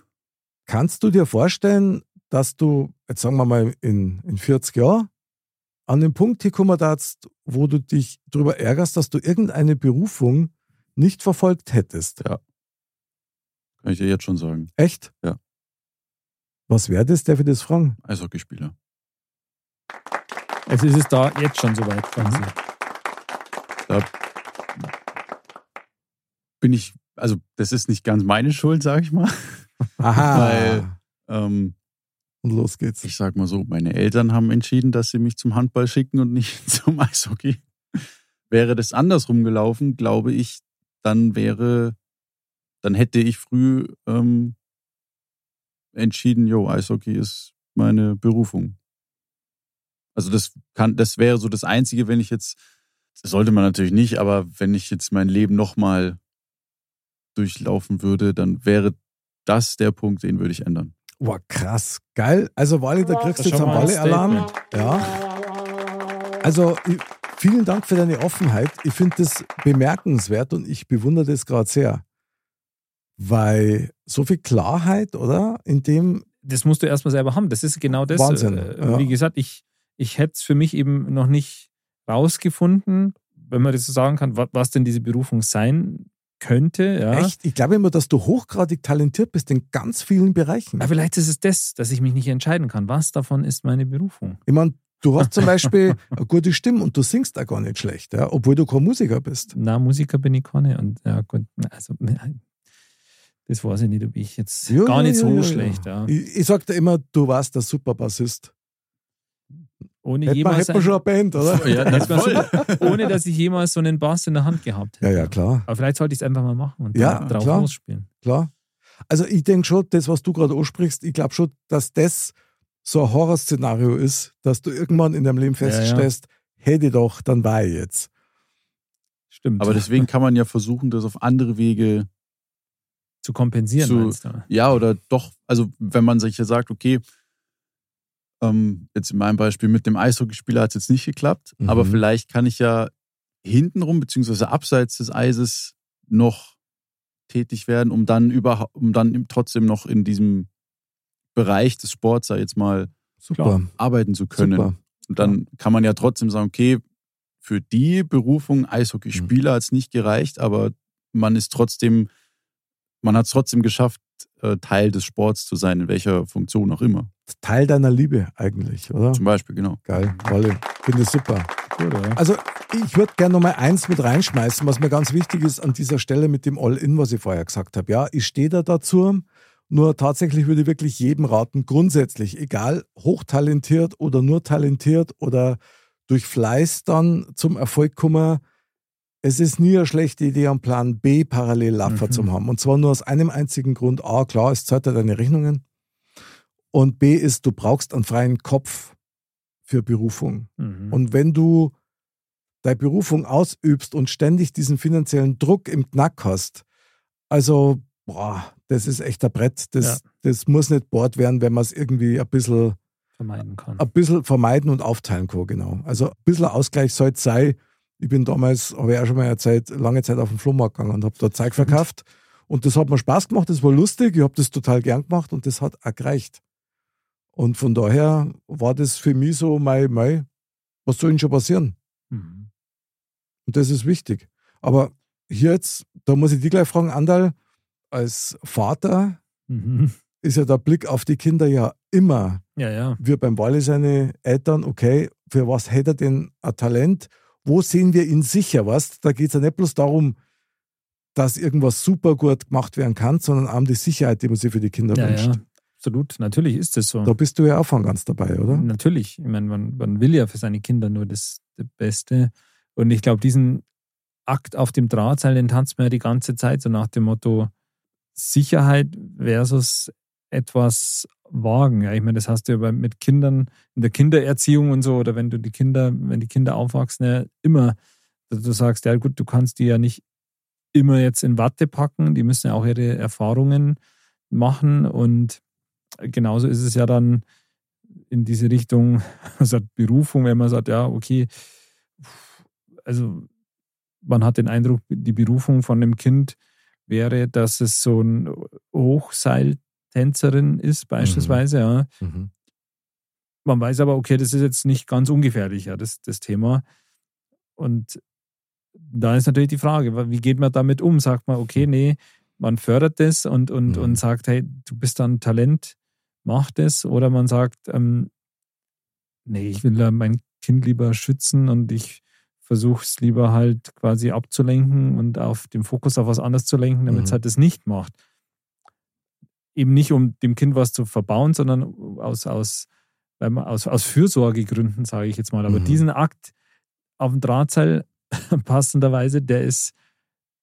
Speaker 1: Kannst du dir vorstellen, dass du, jetzt sagen wir mal, in, in 40 Jahren an den Punkt hier kommen darfst, wo du dich darüber ärgerst, dass du irgendeine Berufung nicht verfolgt hättest?
Speaker 3: Kann ich dir jetzt schon sagen.
Speaker 1: Echt?
Speaker 3: Ja.
Speaker 1: Was wäre das? Darf ich das fragen?
Speaker 3: Eishockeyspieler.
Speaker 2: Also ist es da jetzt schon soweit quasi.
Speaker 3: Da bin ich, also das ist nicht ganz meine Schuld, sage ich mal.
Speaker 1: Aha.
Speaker 3: Weil, ähm,
Speaker 1: und los geht's.
Speaker 3: ich sag mal so, meine Eltern haben entschieden, dass sie mich zum Handball schicken und nicht zum Eishockey. Wäre das andersrum gelaufen, glaube ich, dann wäre, dann hätte ich früh ähm, entschieden, jo, Eishockey ist meine Berufung. Also das kann, das wäre so das Einzige, wenn ich jetzt, das sollte man natürlich nicht, aber wenn ich jetzt mein Leben nochmal durchlaufen würde, dann wäre das der Punkt, den würde ich ändern.
Speaker 1: Boah, krass. Geil. Also, Wally, da kriegst du jetzt einen.
Speaker 2: Statement.
Speaker 1: Ja. Also, vielen Dank für deine Offenheit. Ich finde das bemerkenswert und ich bewundere das gerade sehr. Weil so viel Klarheit, oder? In dem,
Speaker 2: Das musst du erstmal selber haben. Das ist genau das.
Speaker 1: Wahnsinn,
Speaker 2: Äh,
Speaker 1: ja.
Speaker 2: Wie gesagt, ich, ich hätte es für mich eben noch nicht rausgefunden, wenn man das so sagen kann, wa- was denn diese Berufung sein könnte. Ja.
Speaker 1: echt, ich glaube immer, dass du hochgradig talentiert bist in ganz vielen Bereichen.
Speaker 2: Aber vielleicht ist es das, dass ich mich nicht entscheiden kann. Was davon ist meine Berufung?
Speaker 1: Ich meine, du hast zum Beispiel eine gute Stimme und du singst auch gar nicht schlecht, ja, obwohl du kein Musiker bist.
Speaker 2: Na, Musiker bin ich keine. Und ja, gut, also, das weiß ich nicht, ob ich jetzt
Speaker 1: Ja,
Speaker 2: gar
Speaker 1: ja,
Speaker 2: nicht
Speaker 1: ja,
Speaker 2: so
Speaker 1: ja, ja.
Speaker 2: schlecht. Ja.
Speaker 1: Ich, ich sag dir immer, du warst der super Bassist.
Speaker 2: Ohne,
Speaker 1: Hätten wir,
Speaker 2: jemals
Speaker 1: hätten wir schon eine Band, oder?
Speaker 3: Ja, das voll.
Speaker 2: schon- ohne dass ich jemals so einen Bass in der Hand gehabt hätte.
Speaker 1: Ja, ja, klar.
Speaker 2: Aber vielleicht sollte ich es einfach mal machen und
Speaker 1: Ja,
Speaker 2: drauf
Speaker 1: klar.
Speaker 2: losspielen.
Speaker 1: klar. Also ich denke schon, das, was du gerade ansprichst, ich glaube schon, dass das so ein Horrorszenario ist, dass du irgendwann in deinem Leben
Speaker 2: Ja, ja.
Speaker 1: feststellst, hätte doch, dann war ich jetzt.
Speaker 2: Stimmt.
Speaker 3: Aber deswegen kann man ja versuchen, das auf andere Wege
Speaker 2: zu kompensieren,
Speaker 3: zu-
Speaker 2: meinst du?
Speaker 3: Ja, oder doch, also wenn man sich ja sagt, okay, ähm, jetzt in meinem Beispiel mit dem Eishockeyspieler hat es jetzt nicht geklappt,
Speaker 1: Mhm.
Speaker 3: aber vielleicht kann ich ja hintenrum beziehungsweise abseits des Eises noch tätig werden, um dann überhaupt, um dann trotzdem noch in diesem Bereich des Sports, sag jetzt mal,
Speaker 1: Super.
Speaker 3: Arbeiten zu können.
Speaker 1: Super.
Speaker 3: Und dann kann man ja trotzdem sagen, okay, für die Berufung Eishockeyspieler hat es nicht gereicht, aber man ist trotzdem, man hat es trotzdem geschafft, äh, Teil des Sports zu sein, in welcher Funktion auch immer.
Speaker 1: Teil deiner Liebe eigentlich, oder?
Speaker 3: Zum Beispiel, genau.
Speaker 1: Geil, Wolle. Finde ich super.
Speaker 2: Gut, oder?
Speaker 1: Also ich würde gerne noch mal eins mit reinschmeißen, was mir ganz wichtig ist an dieser Stelle mit dem All-In, was ich vorher gesagt habe. Ja, ich stehe da dazu. Nur tatsächlich würde ich wirklich jedem raten, grundsätzlich, egal hochtalentiert oder nur talentiert oder durch Fleiß dann zum Erfolg kommen, es ist nie eine schlechte Idee, einen Plan B parallel laufen
Speaker 2: Mhm.
Speaker 1: zu haben. Und zwar nur aus einem einzigen Grund. A, klar, es zahlt ja deine Rechnungen. Und B ist, du brauchst einen freien Kopf für Berufung.
Speaker 2: Mhm.
Speaker 1: Und wenn du deine Berufung ausübst und ständig diesen finanziellen Druck im Knack hast, also, boah, das ist echt ein Brett. Das,
Speaker 2: Ja.
Speaker 1: das muss nicht bohrt werden, wenn man es irgendwie ein bisschen,
Speaker 2: vermeiden kann.
Speaker 1: ein bisschen vermeiden und aufteilen kann, genau. Also ein bisschen Ausgleich sollte es sein. Ich bin damals, habe ich auch schon mal erzählt, lange Zeit auf den Flohmarkt gegangen und habe dort Zeug verkauft. Und das hat mir Spaß gemacht, das war lustig, ich habe das total gern gemacht und das hat auch gereicht. Und von daher war das für mich so, mei, mei, was soll denn schon passieren?
Speaker 2: Mhm.
Speaker 1: Und das ist wichtig. Aber hier jetzt, da muss ich dich gleich fragen, Andal, als Vater
Speaker 2: Mhm.
Speaker 1: ist ja der Blick auf die Kinder ja immer,
Speaker 2: Ja, ja.
Speaker 1: wir beim Wally seine Eltern, okay, für was hätte er denn ein Talent? Wo sehen wir ihn sicher? Was? Da geht es ja nicht bloß darum, dass irgendwas super gut gemacht werden kann, sondern auch um die Sicherheit, die man sich für die Kinder
Speaker 2: Ja,
Speaker 1: wünscht.
Speaker 2: ja. Absolut. Natürlich ist es so.
Speaker 1: Da bist du ja auch von ganz dabei, oder?
Speaker 2: Natürlich. Ich meine, man, man will ja für seine Kinder nur das, das Beste. Und ich glaube, diesen Akt auf dem Drahtseil, den tanzt man ja die ganze Zeit, so nach dem Motto Sicherheit versus etwas wagen. Ja, ich meine, das hast du ja mit Kindern in der Kindererziehung und so, oder wenn du die Kinder, wenn die Kinder aufwachsen, ja immer, dass du sagst, ja gut, du kannst die ja nicht immer jetzt in Watte packen, die müssen ja auch ihre Erfahrungen machen und genauso ist es ja dann in diese Richtung, also Berufung, wenn man sagt, ja, okay, also man hat den Eindruck, die Berufung von einem Kind wäre, dass es so ein Hochseiltänzerin ist, beispielsweise, ja.
Speaker 1: Mhm.
Speaker 2: Man weiß aber, okay, das ist jetzt nicht ganz ungefährlich, ja, das, das Thema. Und da ist natürlich die Frage, wie geht man damit um? Sagt man, okay, nee, man fördert das und, und,
Speaker 1: Mhm.
Speaker 2: und sagt, hey, du bist dann Talent, macht es. Oder man sagt, ähm, nee, ich will da mein Kind lieber schützen und ich versuche es lieber halt quasi abzulenken und auf den Fokus auf was anderes zu lenken, damit es
Speaker 1: Mhm.
Speaker 2: halt das nicht macht. Eben nicht, um dem Kind was zu verbauen, sondern aus, aus, man, aus, aus Fürsorgegründen, sage ich jetzt mal. Aber
Speaker 1: Mhm.
Speaker 2: diesen Akt auf dem Drahtseil, passenderweise, der ist,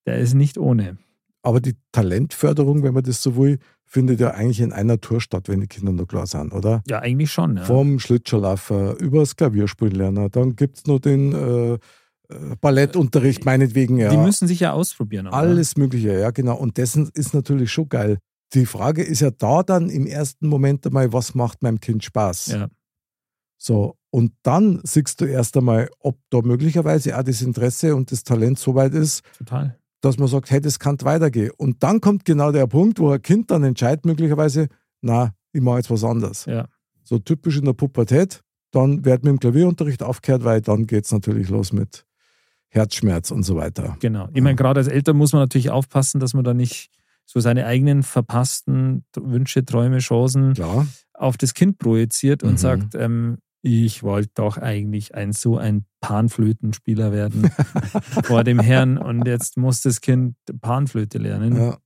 Speaker 2: der ist nicht ohne.
Speaker 1: Aber die Talentförderung, wenn man das so will, findet ja eigentlich in einer Tour statt, wenn die Kinder noch klar sind, oder?
Speaker 2: Ja, eigentlich schon. Ja.
Speaker 1: Vom Schlittschuhlaufer über das Klavierspielen lernen. Dann gibt es noch den äh, äh, Ballettunterricht, meinetwegen. Ja.
Speaker 2: Die müssen sich ja ausprobieren. aber-
Speaker 1: Alles Mögliche, ja, genau. Und dessen ist natürlich schon geil. Die Frage ist ja da dann im ersten Moment einmal, was macht meinem Kind Spaß?
Speaker 2: Ja.
Speaker 1: So, und dann siehst du erst einmal, ob da möglicherweise auch das Interesse und das Talent so weit ist,
Speaker 2: Total.
Speaker 1: dass man sagt, hey, das kann weitergehen. Und dann kommt genau der Punkt, wo ein Kind dann entscheidet, möglicherweise, na, ich mache jetzt was anderes.
Speaker 2: Ja.
Speaker 1: So typisch in der Pubertät, dann wird mit dem Klavierunterricht aufgehört, weil dann geht es natürlich los mit Herzschmerz und so weiter.
Speaker 2: Genau. Ich meine, gerade als Eltern muss man natürlich aufpassen, dass man da nicht so seine eigenen verpassten Wünsche, Träume, Chancen
Speaker 1: Klar.
Speaker 2: auf das Kind projiziert und
Speaker 1: Mhm.
Speaker 2: sagt, ähm, ich wollte doch eigentlich ein so ein Panflötenspieler werden vor dem Herrn und jetzt muss das Kind Panflöte lernen.
Speaker 1: Ja.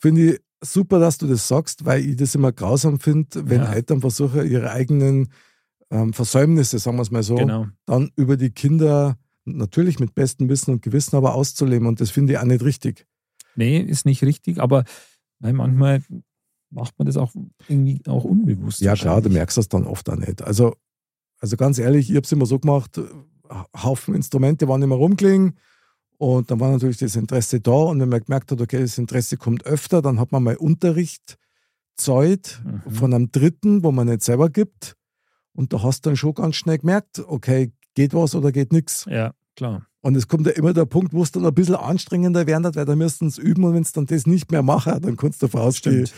Speaker 1: Finde ich super, dass du das sagst, weil ich das immer grausam finde, wenn
Speaker 2: Ja.
Speaker 1: Eltern versuchen, ihre eigenen ähm, Versäumnisse, sagen wir es mal so,
Speaker 2: Genau.
Speaker 1: dann über die Kinder natürlich mit bestem Wissen und Gewissen aber auszuleben. Und das finde ich auch nicht richtig.
Speaker 2: Nee, ist nicht richtig, aber weil manchmal macht man das auch irgendwie auch unbewusst.
Speaker 1: Ja, klar, du merkst das dann oft auch nicht. Also, also ganz ehrlich, ich habe es immer so gemacht, Haufen Instrumente waren immer rumklingen und dann war natürlich das Interesse da und wenn man gemerkt hat, okay, das Interesse kommt öfter, dann hat man mal Unterricht Zeit
Speaker 2: Mhm.
Speaker 1: von einem Dritten, wo man nicht selber gibt und da hast du dann schon ganz schnell gemerkt, okay, geht was oder geht nichts.
Speaker 2: Ja, klar.
Speaker 1: Und es kommt ja immer der Punkt, wo es dann ein bisschen anstrengender werden wird, weil da müssten es üben und wenn es dann das nicht mehr machen, dann kannst du davon ausgehen,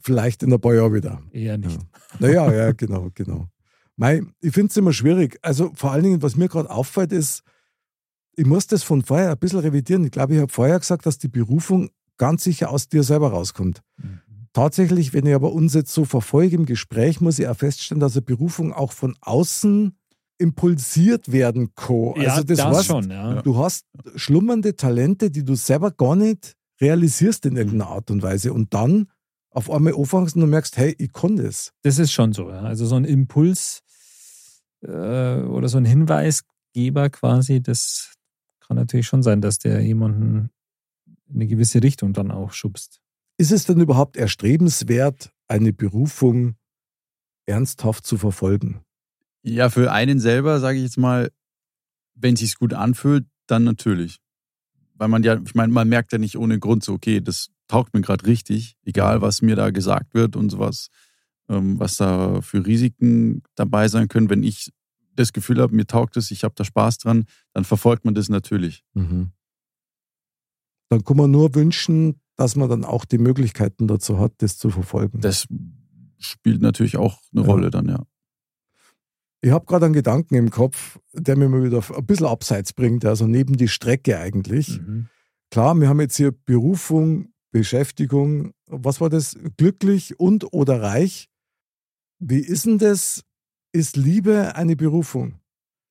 Speaker 1: vielleicht in ein paar Jahren wieder.
Speaker 2: Eher nicht.
Speaker 1: Naja, ja, genau, genau. Mei, ich finde es immer schwierig. Also vor allen Dingen, was mir gerade auffällt, ist, ich muss das von vorher ein bisschen revidieren. Ich glaube, ich habe vorher gesagt, dass die Berufung ganz sicher aus dir selber rauskommt.
Speaker 2: Mhm.
Speaker 1: Tatsächlich, wenn ich aber uns jetzt so verfolge im Gespräch, muss ich auch feststellen, dass eine Berufung auch von außen impulsiert werden kann.
Speaker 2: Ja,
Speaker 1: also das,
Speaker 2: das
Speaker 1: heißt,
Speaker 2: schon, ja.
Speaker 1: du hast schlummernde Talente, die du selber gar nicht realisierst in irgendeiner Art und Weise. Und dann auf einmal anfängst und du merkst, hey, ich kann das.
Speaker 2: Das ist schon so. Ja. Also so ein Impuls äh, oder so ein Hinweisgeber quasi, das kann natürlich schon sein, dass der jemanden in eine gewisse Richtung dann auch schubst.
Speaker 1: Ist es denn überhaupt erstrebenswert, eine Berufung ernsthaft zu verfolgen?
Speaker 3: Ja, für einen selber, sage ich jetzt mal, wenn es sich gut anfühlt, dann natürlich. Weil man ja, ich meine, man merkt ja nicht ohne Grund so, okay, das taugt mir gerade richtig, egal was mir da gesagt wird und sowas, ähm, was da für Risiken dabei sein können. Wenn ich das Gefühl habe, mir taugt es, ich habe da Spaß dran, dann verfolgt man das natürlich.
Speaker 1: Mhm. Dann kann man nur wünschen, dass man dann auch die Möglichkeiten dazu hat, das zu verfolgen.
Speaker 3: Das spielt natürlich auch eine
Speaker 1: Ja.
Speaker 3: Rolle dann, ja.
Speaker 1: Ich habe gerade einen Gedanken im Kopf, der mir mal wieder ein bisschen abseits bringt, also neben die Strecke eigentlich.
Speaker 2: Mhm.
Speaker 1: Klar, wir haben jetzt hier Berufung, Beschäftigung, was war das? Glücklich und oder reich. Wie ist denn das? Ist Liebe eine Berufung?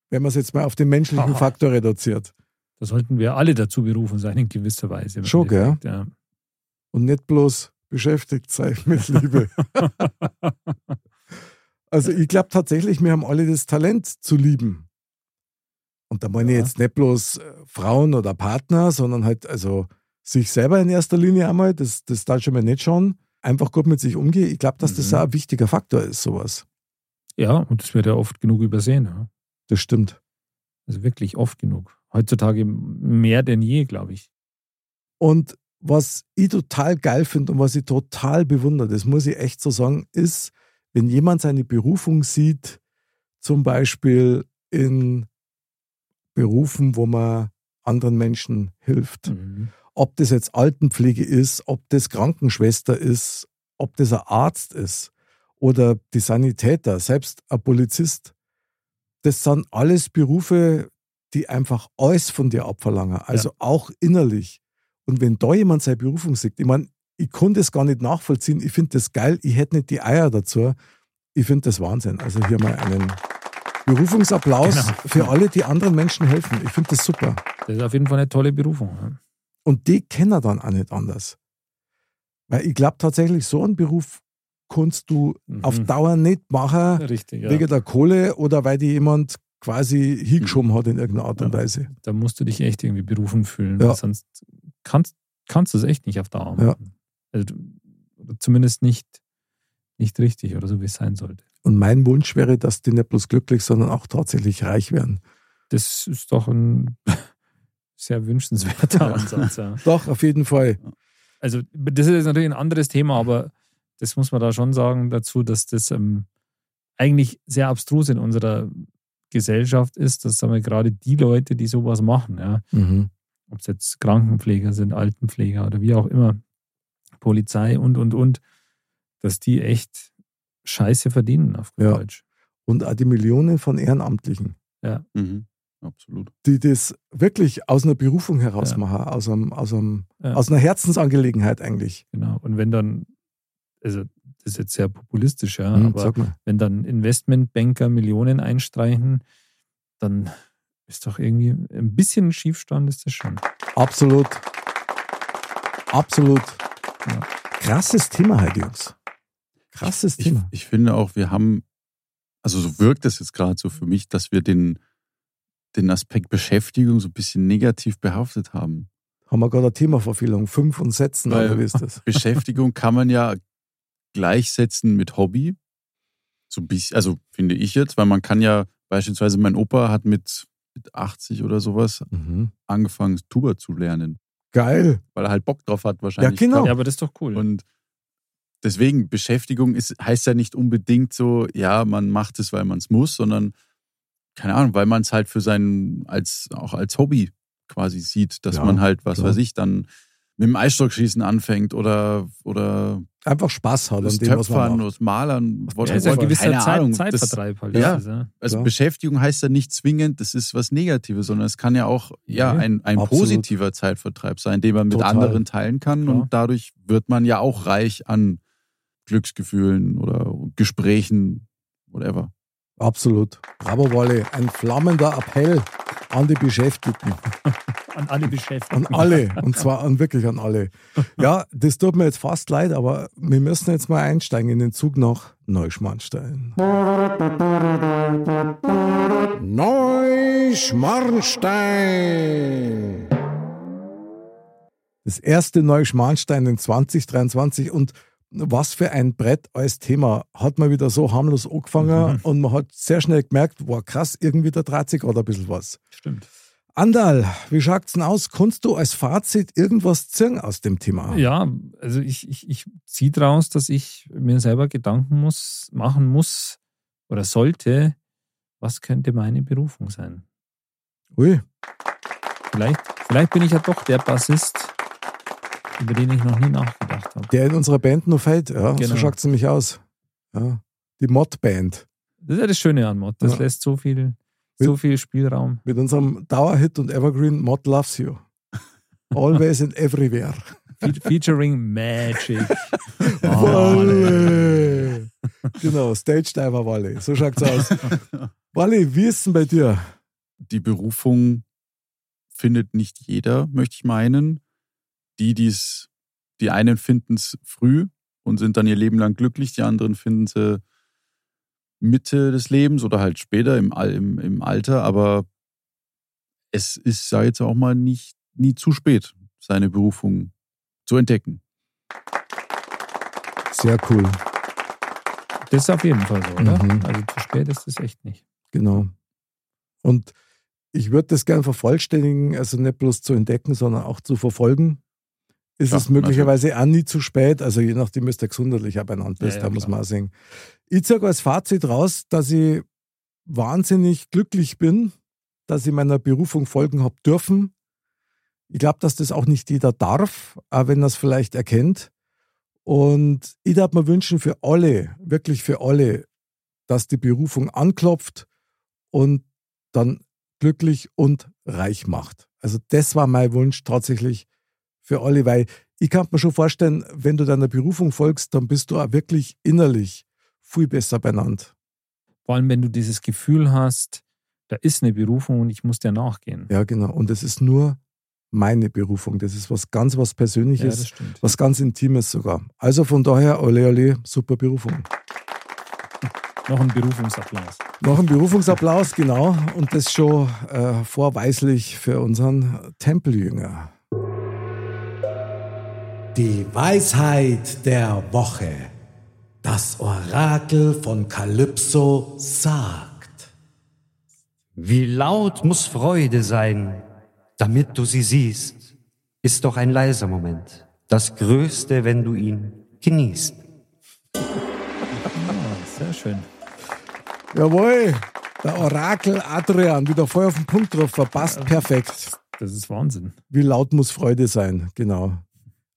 Speaker 1: Wenn man es jetzt mal auf den menschlichen
Speaker 2: Aha.
Speaker 1: Faktor reduziert.
Speaker 2: Da sollten wir alle dazu berufen sein, in gewisser Weise.
Speaker 1: Schon, gell?
Speaker 2: Ja.
Speaker 1: Und nicht bloß beschäftigt sein mit Liebe. Also ich glaube tatsächlich, wir haben alle das Talent zu lieben. Und da meine ich
Speaker 2: Ja.
Speaker 1: jetzt nicht bloß äh, Frauen oder Partner, sondern halt also sich selber in erster Linie einmal, das, das darf schon mal nicht schauen, einfach gut mit sich umgehen. Ich glaube, dass das
Speaker 2: Mhm.
Speaker 1: auch ein wichtiger Faktor ist, sowas.
Speaker 2: ja, und das wird ja oft genug übersehen. Ja.
Speaker 1: Das stimmt.
Speaker 2: Also wirklich oft genug. Heutzutage mehr denn je, glaube ich.
Speaker 1: Und was ich total geil finde und was ich total bewundere, das muss ich echt so sagen, ist, wenn jemand seine Berufung sieht, zum Beispiel in Berufen, wo man anderen Menschen hilft.
Speaker 2: Mhm.
Speaker 1: Ob das jetzt Altenpflege ist, ob das Krankenschwester ist, ob das ein Arzt ist oder die Sanitäter, selbst ein Polizist. Das sind alles Berufe, die einfach alles von dir abverlangen, also auch innerlich. Und wenn da jemand seine Berufung sieht, ich meine, ich konnte es gar nicht nachvollziehen. Ich finde das geil. Ich hätte nicht die Eier dazu. Ich finde das Wahnsinn. Also hier mal einen Berufungsapplaus
Speaker 2: Genau.
Speaker 1: für alle, die anderen Menschen helfen. Ich finde das super.
Speaker 2: Das ist auf jeden Fall eine tolle Berufung. ja.
Speaker 1: Und die kennen dann auch nicht anders. Weil ich glaube tatsächlich, so einen Beruf kannst du
Speaker 2: Mhm.
Speaker 1: auf Dauer nicht machen,
Speaker 2: Richtig, ja.
Speaker 1: wegen der Kohle oder weil die jemand quasi hingeschoben hat in irgendeiner Art und
Speaker 2: Ja.
Speaker 1: Weise.
Speaker 2: Da musst du dich echt irgendwie berufen fühlen.
Speaker 1: Ja.
Speaker 2: Sonst kannst, kannst du es echt nicht auf Dauer machen. Also, zumindest nicht, nicht richtig oder so, wie es sein sollte.
Speaker 1: Und mein Wunsch wäre, dass die nicht bloß glücklich, sondern auch tatsächlich reich werden.
Speaker 2: Das ist doch ein sehr wünschenswerter. Ansatz. Ja.
Speaker 1: Doch, auf jeden Fall.
Speaker 2: Also, das ist jetzt natürlich ein anderes Thema, aber das muss man da schon sagen dazu, dass das ähm, eigentlich sehr abstrus in unserer Gesellschaft ist, dass sagen wir, gerade die Leute, die sowas machen, ja,
Speaker 1: Mhm.
Speaker 2: ob es jetzt Krankenpfleger sind, Altenpfleger oder wie auch immer, Polizei und, und, und, dass die echt Scheiße verdienen auf gut
Speaker 1: Ja.
Speaker 2: Deutsch.
Speaker 1: Und auch die Millionen von Ehrenamtlichen,
Speaker 3: Mhm. Absolut.
Speaker 1: die das wirklich aus einer Berufung heraus
Speaker 2: Ja.
Speaker 1: machen, aus, einem, aus, einem,
Speaker 2: Ja.
Speaker 1: aus einer Herzensangelegenheit eigentlich.
Speaker 2: Genau. Und wenn dann, also das ist jetzt sehr populistisch, ja,
Speaker 1: Hm,
Speaker 2: aber wenn dann Investmentbanker Millionen einstreichen, dann ist doch irgendwie ein bisschen Schiefstand ist das schon.
Speaker 1: Absolut. Absolut.
Speaker 2: Ja.
Speaker 1: Krasses Thema heute, Jungs. Krasses
Speaker 3: Ich,
Speaker 1: Thema.
Speaker 3: ich finde auch, wir haben, also so wirkt es jetzt gerade so für mich, dass wir den, den Aspekt Beschäftigung so ein bisschen negativ behaftet haben.
Speaker 1: Haben wir gerade eine Themaverfehlung. Fünf und Sätzen,
Speaker 3: Weil-
Speaker 1: oder wie ist das?
Speaker 3: Beschäftigung kann man ja gleichsetzen mit Hobby. So ein bisschen, also finde ich jetzt, weil man kann ja, beispielsweise mein Opa hat mit, mit 80 oder sowas
Speaker 1: Mhm.
Speaker 3: angefangen, Tuba zu lernen.
Speaker 1: Geil.
Speaker 3: Weil er halt Bock drauf hat, wahrscheinlich.
Speaker 1: Ja, genau.
Speaker 2: Ja, aber das ist doch cool.
Speaker 3: Und deswegen, Beschäftigung ist, heißt ja nicht unbedingt so, ja, man macht es, weil man es muss, sondern, keine Ahnung, weil man es halt für sein, als, auch als Hobby quasi sieht, dass
Speaker 1: Ja,
Speaker 3: man halt, was
Speaker 1: klar.
Speaker 3: weiß ich, dann mit dem Eisstockschießen anfängt oder, oder
Speaker 1: Einfach Spaß hat an
Speaker 3: das
Speaker 1: dem, was man
Speaker 3: Töpfern,
Speaker 1: macht.
Speaker 3: das Malern,
Speaker 2: ja,
Speaker 3: whatever.
Speaker 2: ist ja ein gewisser Zeit,
Speaker 3: Ahnung. Das,
Speaker 2: Zeitvertreib halt.
Speaker 3: ja.
Speaker 2: Das ist, ja.
Speaker 3: also
Speaker 1: Ja.
Speaker 3: Beschäftigung heißt ja nicht zwingend, das ist was Negatives, sondern es kann ja auch ja, ein, ein
Speaker 1: absolut.
Speaker 3: positiver Zeitvertreib sein, den man mit
Speaker 1: Total.
Speaker 3: anderen teilen kann.
Speaker 2: Klar.
Speaker 3: Und dadurch wird man ja auch reich an Glücksgefühlen oder Gesprächen, whatever.
Speaker 1: Absolut. Bravo, Walle. Ein flammender Appell an die Beschäftigten.
Speaker 2: An alle Beschäftigten.
Speaker 1: An alle. Und zwar an wirklich an alle. Ja, das tut mir jetzt fast leid, aber wir müssen jetzt mal einsteigen in den Zug nach Neuschmarnstein. Neuschmarnstein. Das erste Neuschmarnstein in 2023 und was für ein Brett als Thema. Hat man wieder so harmlos angefangen
Speaker 2: Mhm.
Speaker 1: und man hat sehr schnell gemerkt, wow krass, irgendwie da dreht sich gerade ein bisschen was.
Speaker 2: Stimmt.
Speaker 1: Andal, wie schaut's denn aus? Kannst du als Fazit irgendwas ziehen aus dem Thema?
Speaker 2: Ja, also ich, ich, ich ziehe daraus, dass ich mir selber Gedanken muss, machen muss oder sollte, was könnte meine Berufung sein?
Speaker 1: Ui,
Speaker 2: Vielleicht, vielleicht bin ich ja doch der Bassist, über den ich noch nie nachgedacht habe.
Speaker 1: Der in unserer Band noch fällt. Ja, so
Speaker 2: Genau.
Speaker 1: schaut's nämlich aus. Ja, die Mod-Band
Speaker 2: Das ist ja das Schöne an Mod. Das
Speaker 1: Ja.
Speaker 2: lässt so viel, so viel Spielraum.
Speaker 1: mit unserem Dauerhit und Evergreen Mod Loves You. Always and everywhere.
Speaker 2: Fe featuring Magic.
Speaker 1: Walle. genau, Stage Diver Walle. So schaut's aus. Walle, wie ist denn bei dir?
Speaker 3: Die Berufung findet nicht jeder, möchte ich meinen. Die, die's, die einen finden es früh und sind dann ihr Leben lang glücklich, die anderen finden sie Mitte des Lebens oder halt später im, im, im Alter, aber es ist, sag ich jetzt auch mal, nicht, nie zu spät, seine Berufung zu entdecken.
Speaker 1: Sehr cool.
Speaker 2: Das ist auf jeden Fall so, oder?
Speaker 1: Mhm.
Speaker 2: Also zu spät ist es echt nicht.
Speaker 1: Genau. Und ich würde das gern vervollständigen, also nicht bloß zu entdecken, sondern auch zu verfolgen. Ist
Speaker 3: Ja,
Speaker 1: es möglicherweise auch nie zu spät, also je nachdem, wie du gesundheitlich auch beieinander bist,
Speaker 2: Ja, ja,
Speaker 1: da muss man auch sehen. Ich sage als Fazit raus, dass ich wahnsinnig glücklich bin, dass ich meiner Berufung folgen habe dürfen. Ich glaube, dass das auch nicht jeder darf, auch wenn er es vielleicht erkennt. Und ich darf mir wünschen für alle, wirklich für alle, dass die Berufung anklopft und dann glücklich und reich macht. Also das war mein Wunsch tatsächlich für alle, weil ich kann mir schon vorstellen, wenn du deiner Berufung folgst, dann bist du auch wirklich innerlich viel besser beieinander.
Speaker 2: Vor allem, wenn du dieses Gefühl hast, da ist eine Berufung und ich muss der nachgehen.
Speaker 1: Ja, genau. Und es ist nur meine Berufung. Das ist was ganz was
Speaker 2: Ja,
Speaker 1: Persönliches,
Speaker 2: stimmt.
Speaker 1: was ganz Intimes sogar. Also von daher, ole ole, super Berufung.
Speaker 2: Noch ein Berufungsapplaus.
Speaker 1: Noch ein Berufungsapplaus, genau. Und das schon äh, vorweislich für unseren Tempeljünger.
Speaker 5: Die Weisheit der Woche. Das Orakel von Kalypso sagt.
Speaker 6: Wie laut muss Freude sein, damit du sie siehst, ist doch ein leiser Moment. Das Größte, wenn du ihn genießt.
Speaker 2: Ah, sehr schön.
Speaker 1: Jawohl, der Orakel Adrian, wieder voll auf den Punkt drauf, verpasst perfekt.
Speaker 2: Das ist Wahnsinn.
Speaker 1: Wie laut muss Freude sein, genau.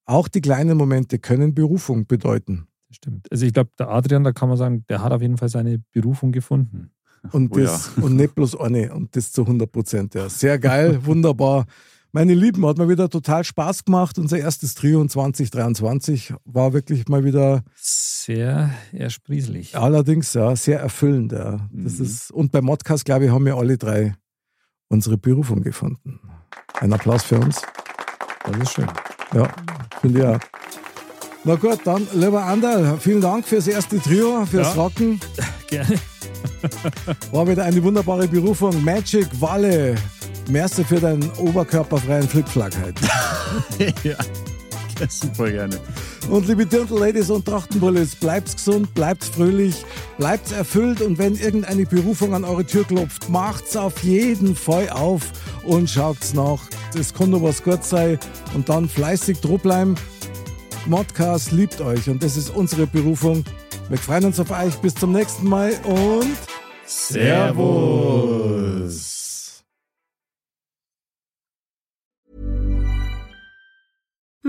Speaker 1: Auch die kleinen Momente können Berufung bedeuten.
Speaker 2: Das stimmt. Also ich glaube, der Adrian, da kann man sagen, der hat auf jeden Fall seine Berufung gefunden.
Speaker 1: Und,
Speaker 3: Oh ja.
Speaker 1: das, und nicht bloß eine, und das zu 100 Prozent. Ja. Sehr geil, wunderbar. Meine Lieben, hat mir wieder total Spaß gemacht. Unser erstes Trio in 2023 war wirklich mal wieder
Speaker 2: Sehr ersprießlich.
Speaker 1: allerdings ja, sehr erfüllend. Ja. Das
Speaker 3: Mhm.
Speaker 1: ist, und beim Modcast, glaube ich, haben wir alle drei unsere Berufung gefunden. Ein Applaus für uns.
Speaker 2: Das ist schön.
Speaker 1: Ja, finde ich auch. Na gut, dann, lieber Anderl, vielen Dank fürs erste Trio, fürs
Speaker 2: Ja.
Speaker 1: Rocken.
Speaker 2: Gerne.
Speaker 1: War wieder eine wunderbare Berufung. Magic Walle. Merci für deinen oberkörperfreien Flickflack heute.
Speaker 3: ja. super gerne.
Speaker 1: Und liebe Dirndl-Ladies und Trachtenbullis, bleibt gesund, bleibt fröhlich, bleibt erfüllt und wenn irgendeine Berufung an eure Tür klopft, macht's auf jeden Fall auf und schaut's nach. Das kann nur was gut sein und dann fleißig bleiben. Modcast liebt euch und das ist unsere Berufung. Wir freuen uns auf euch. Bis zum nächsten Mal und Servus.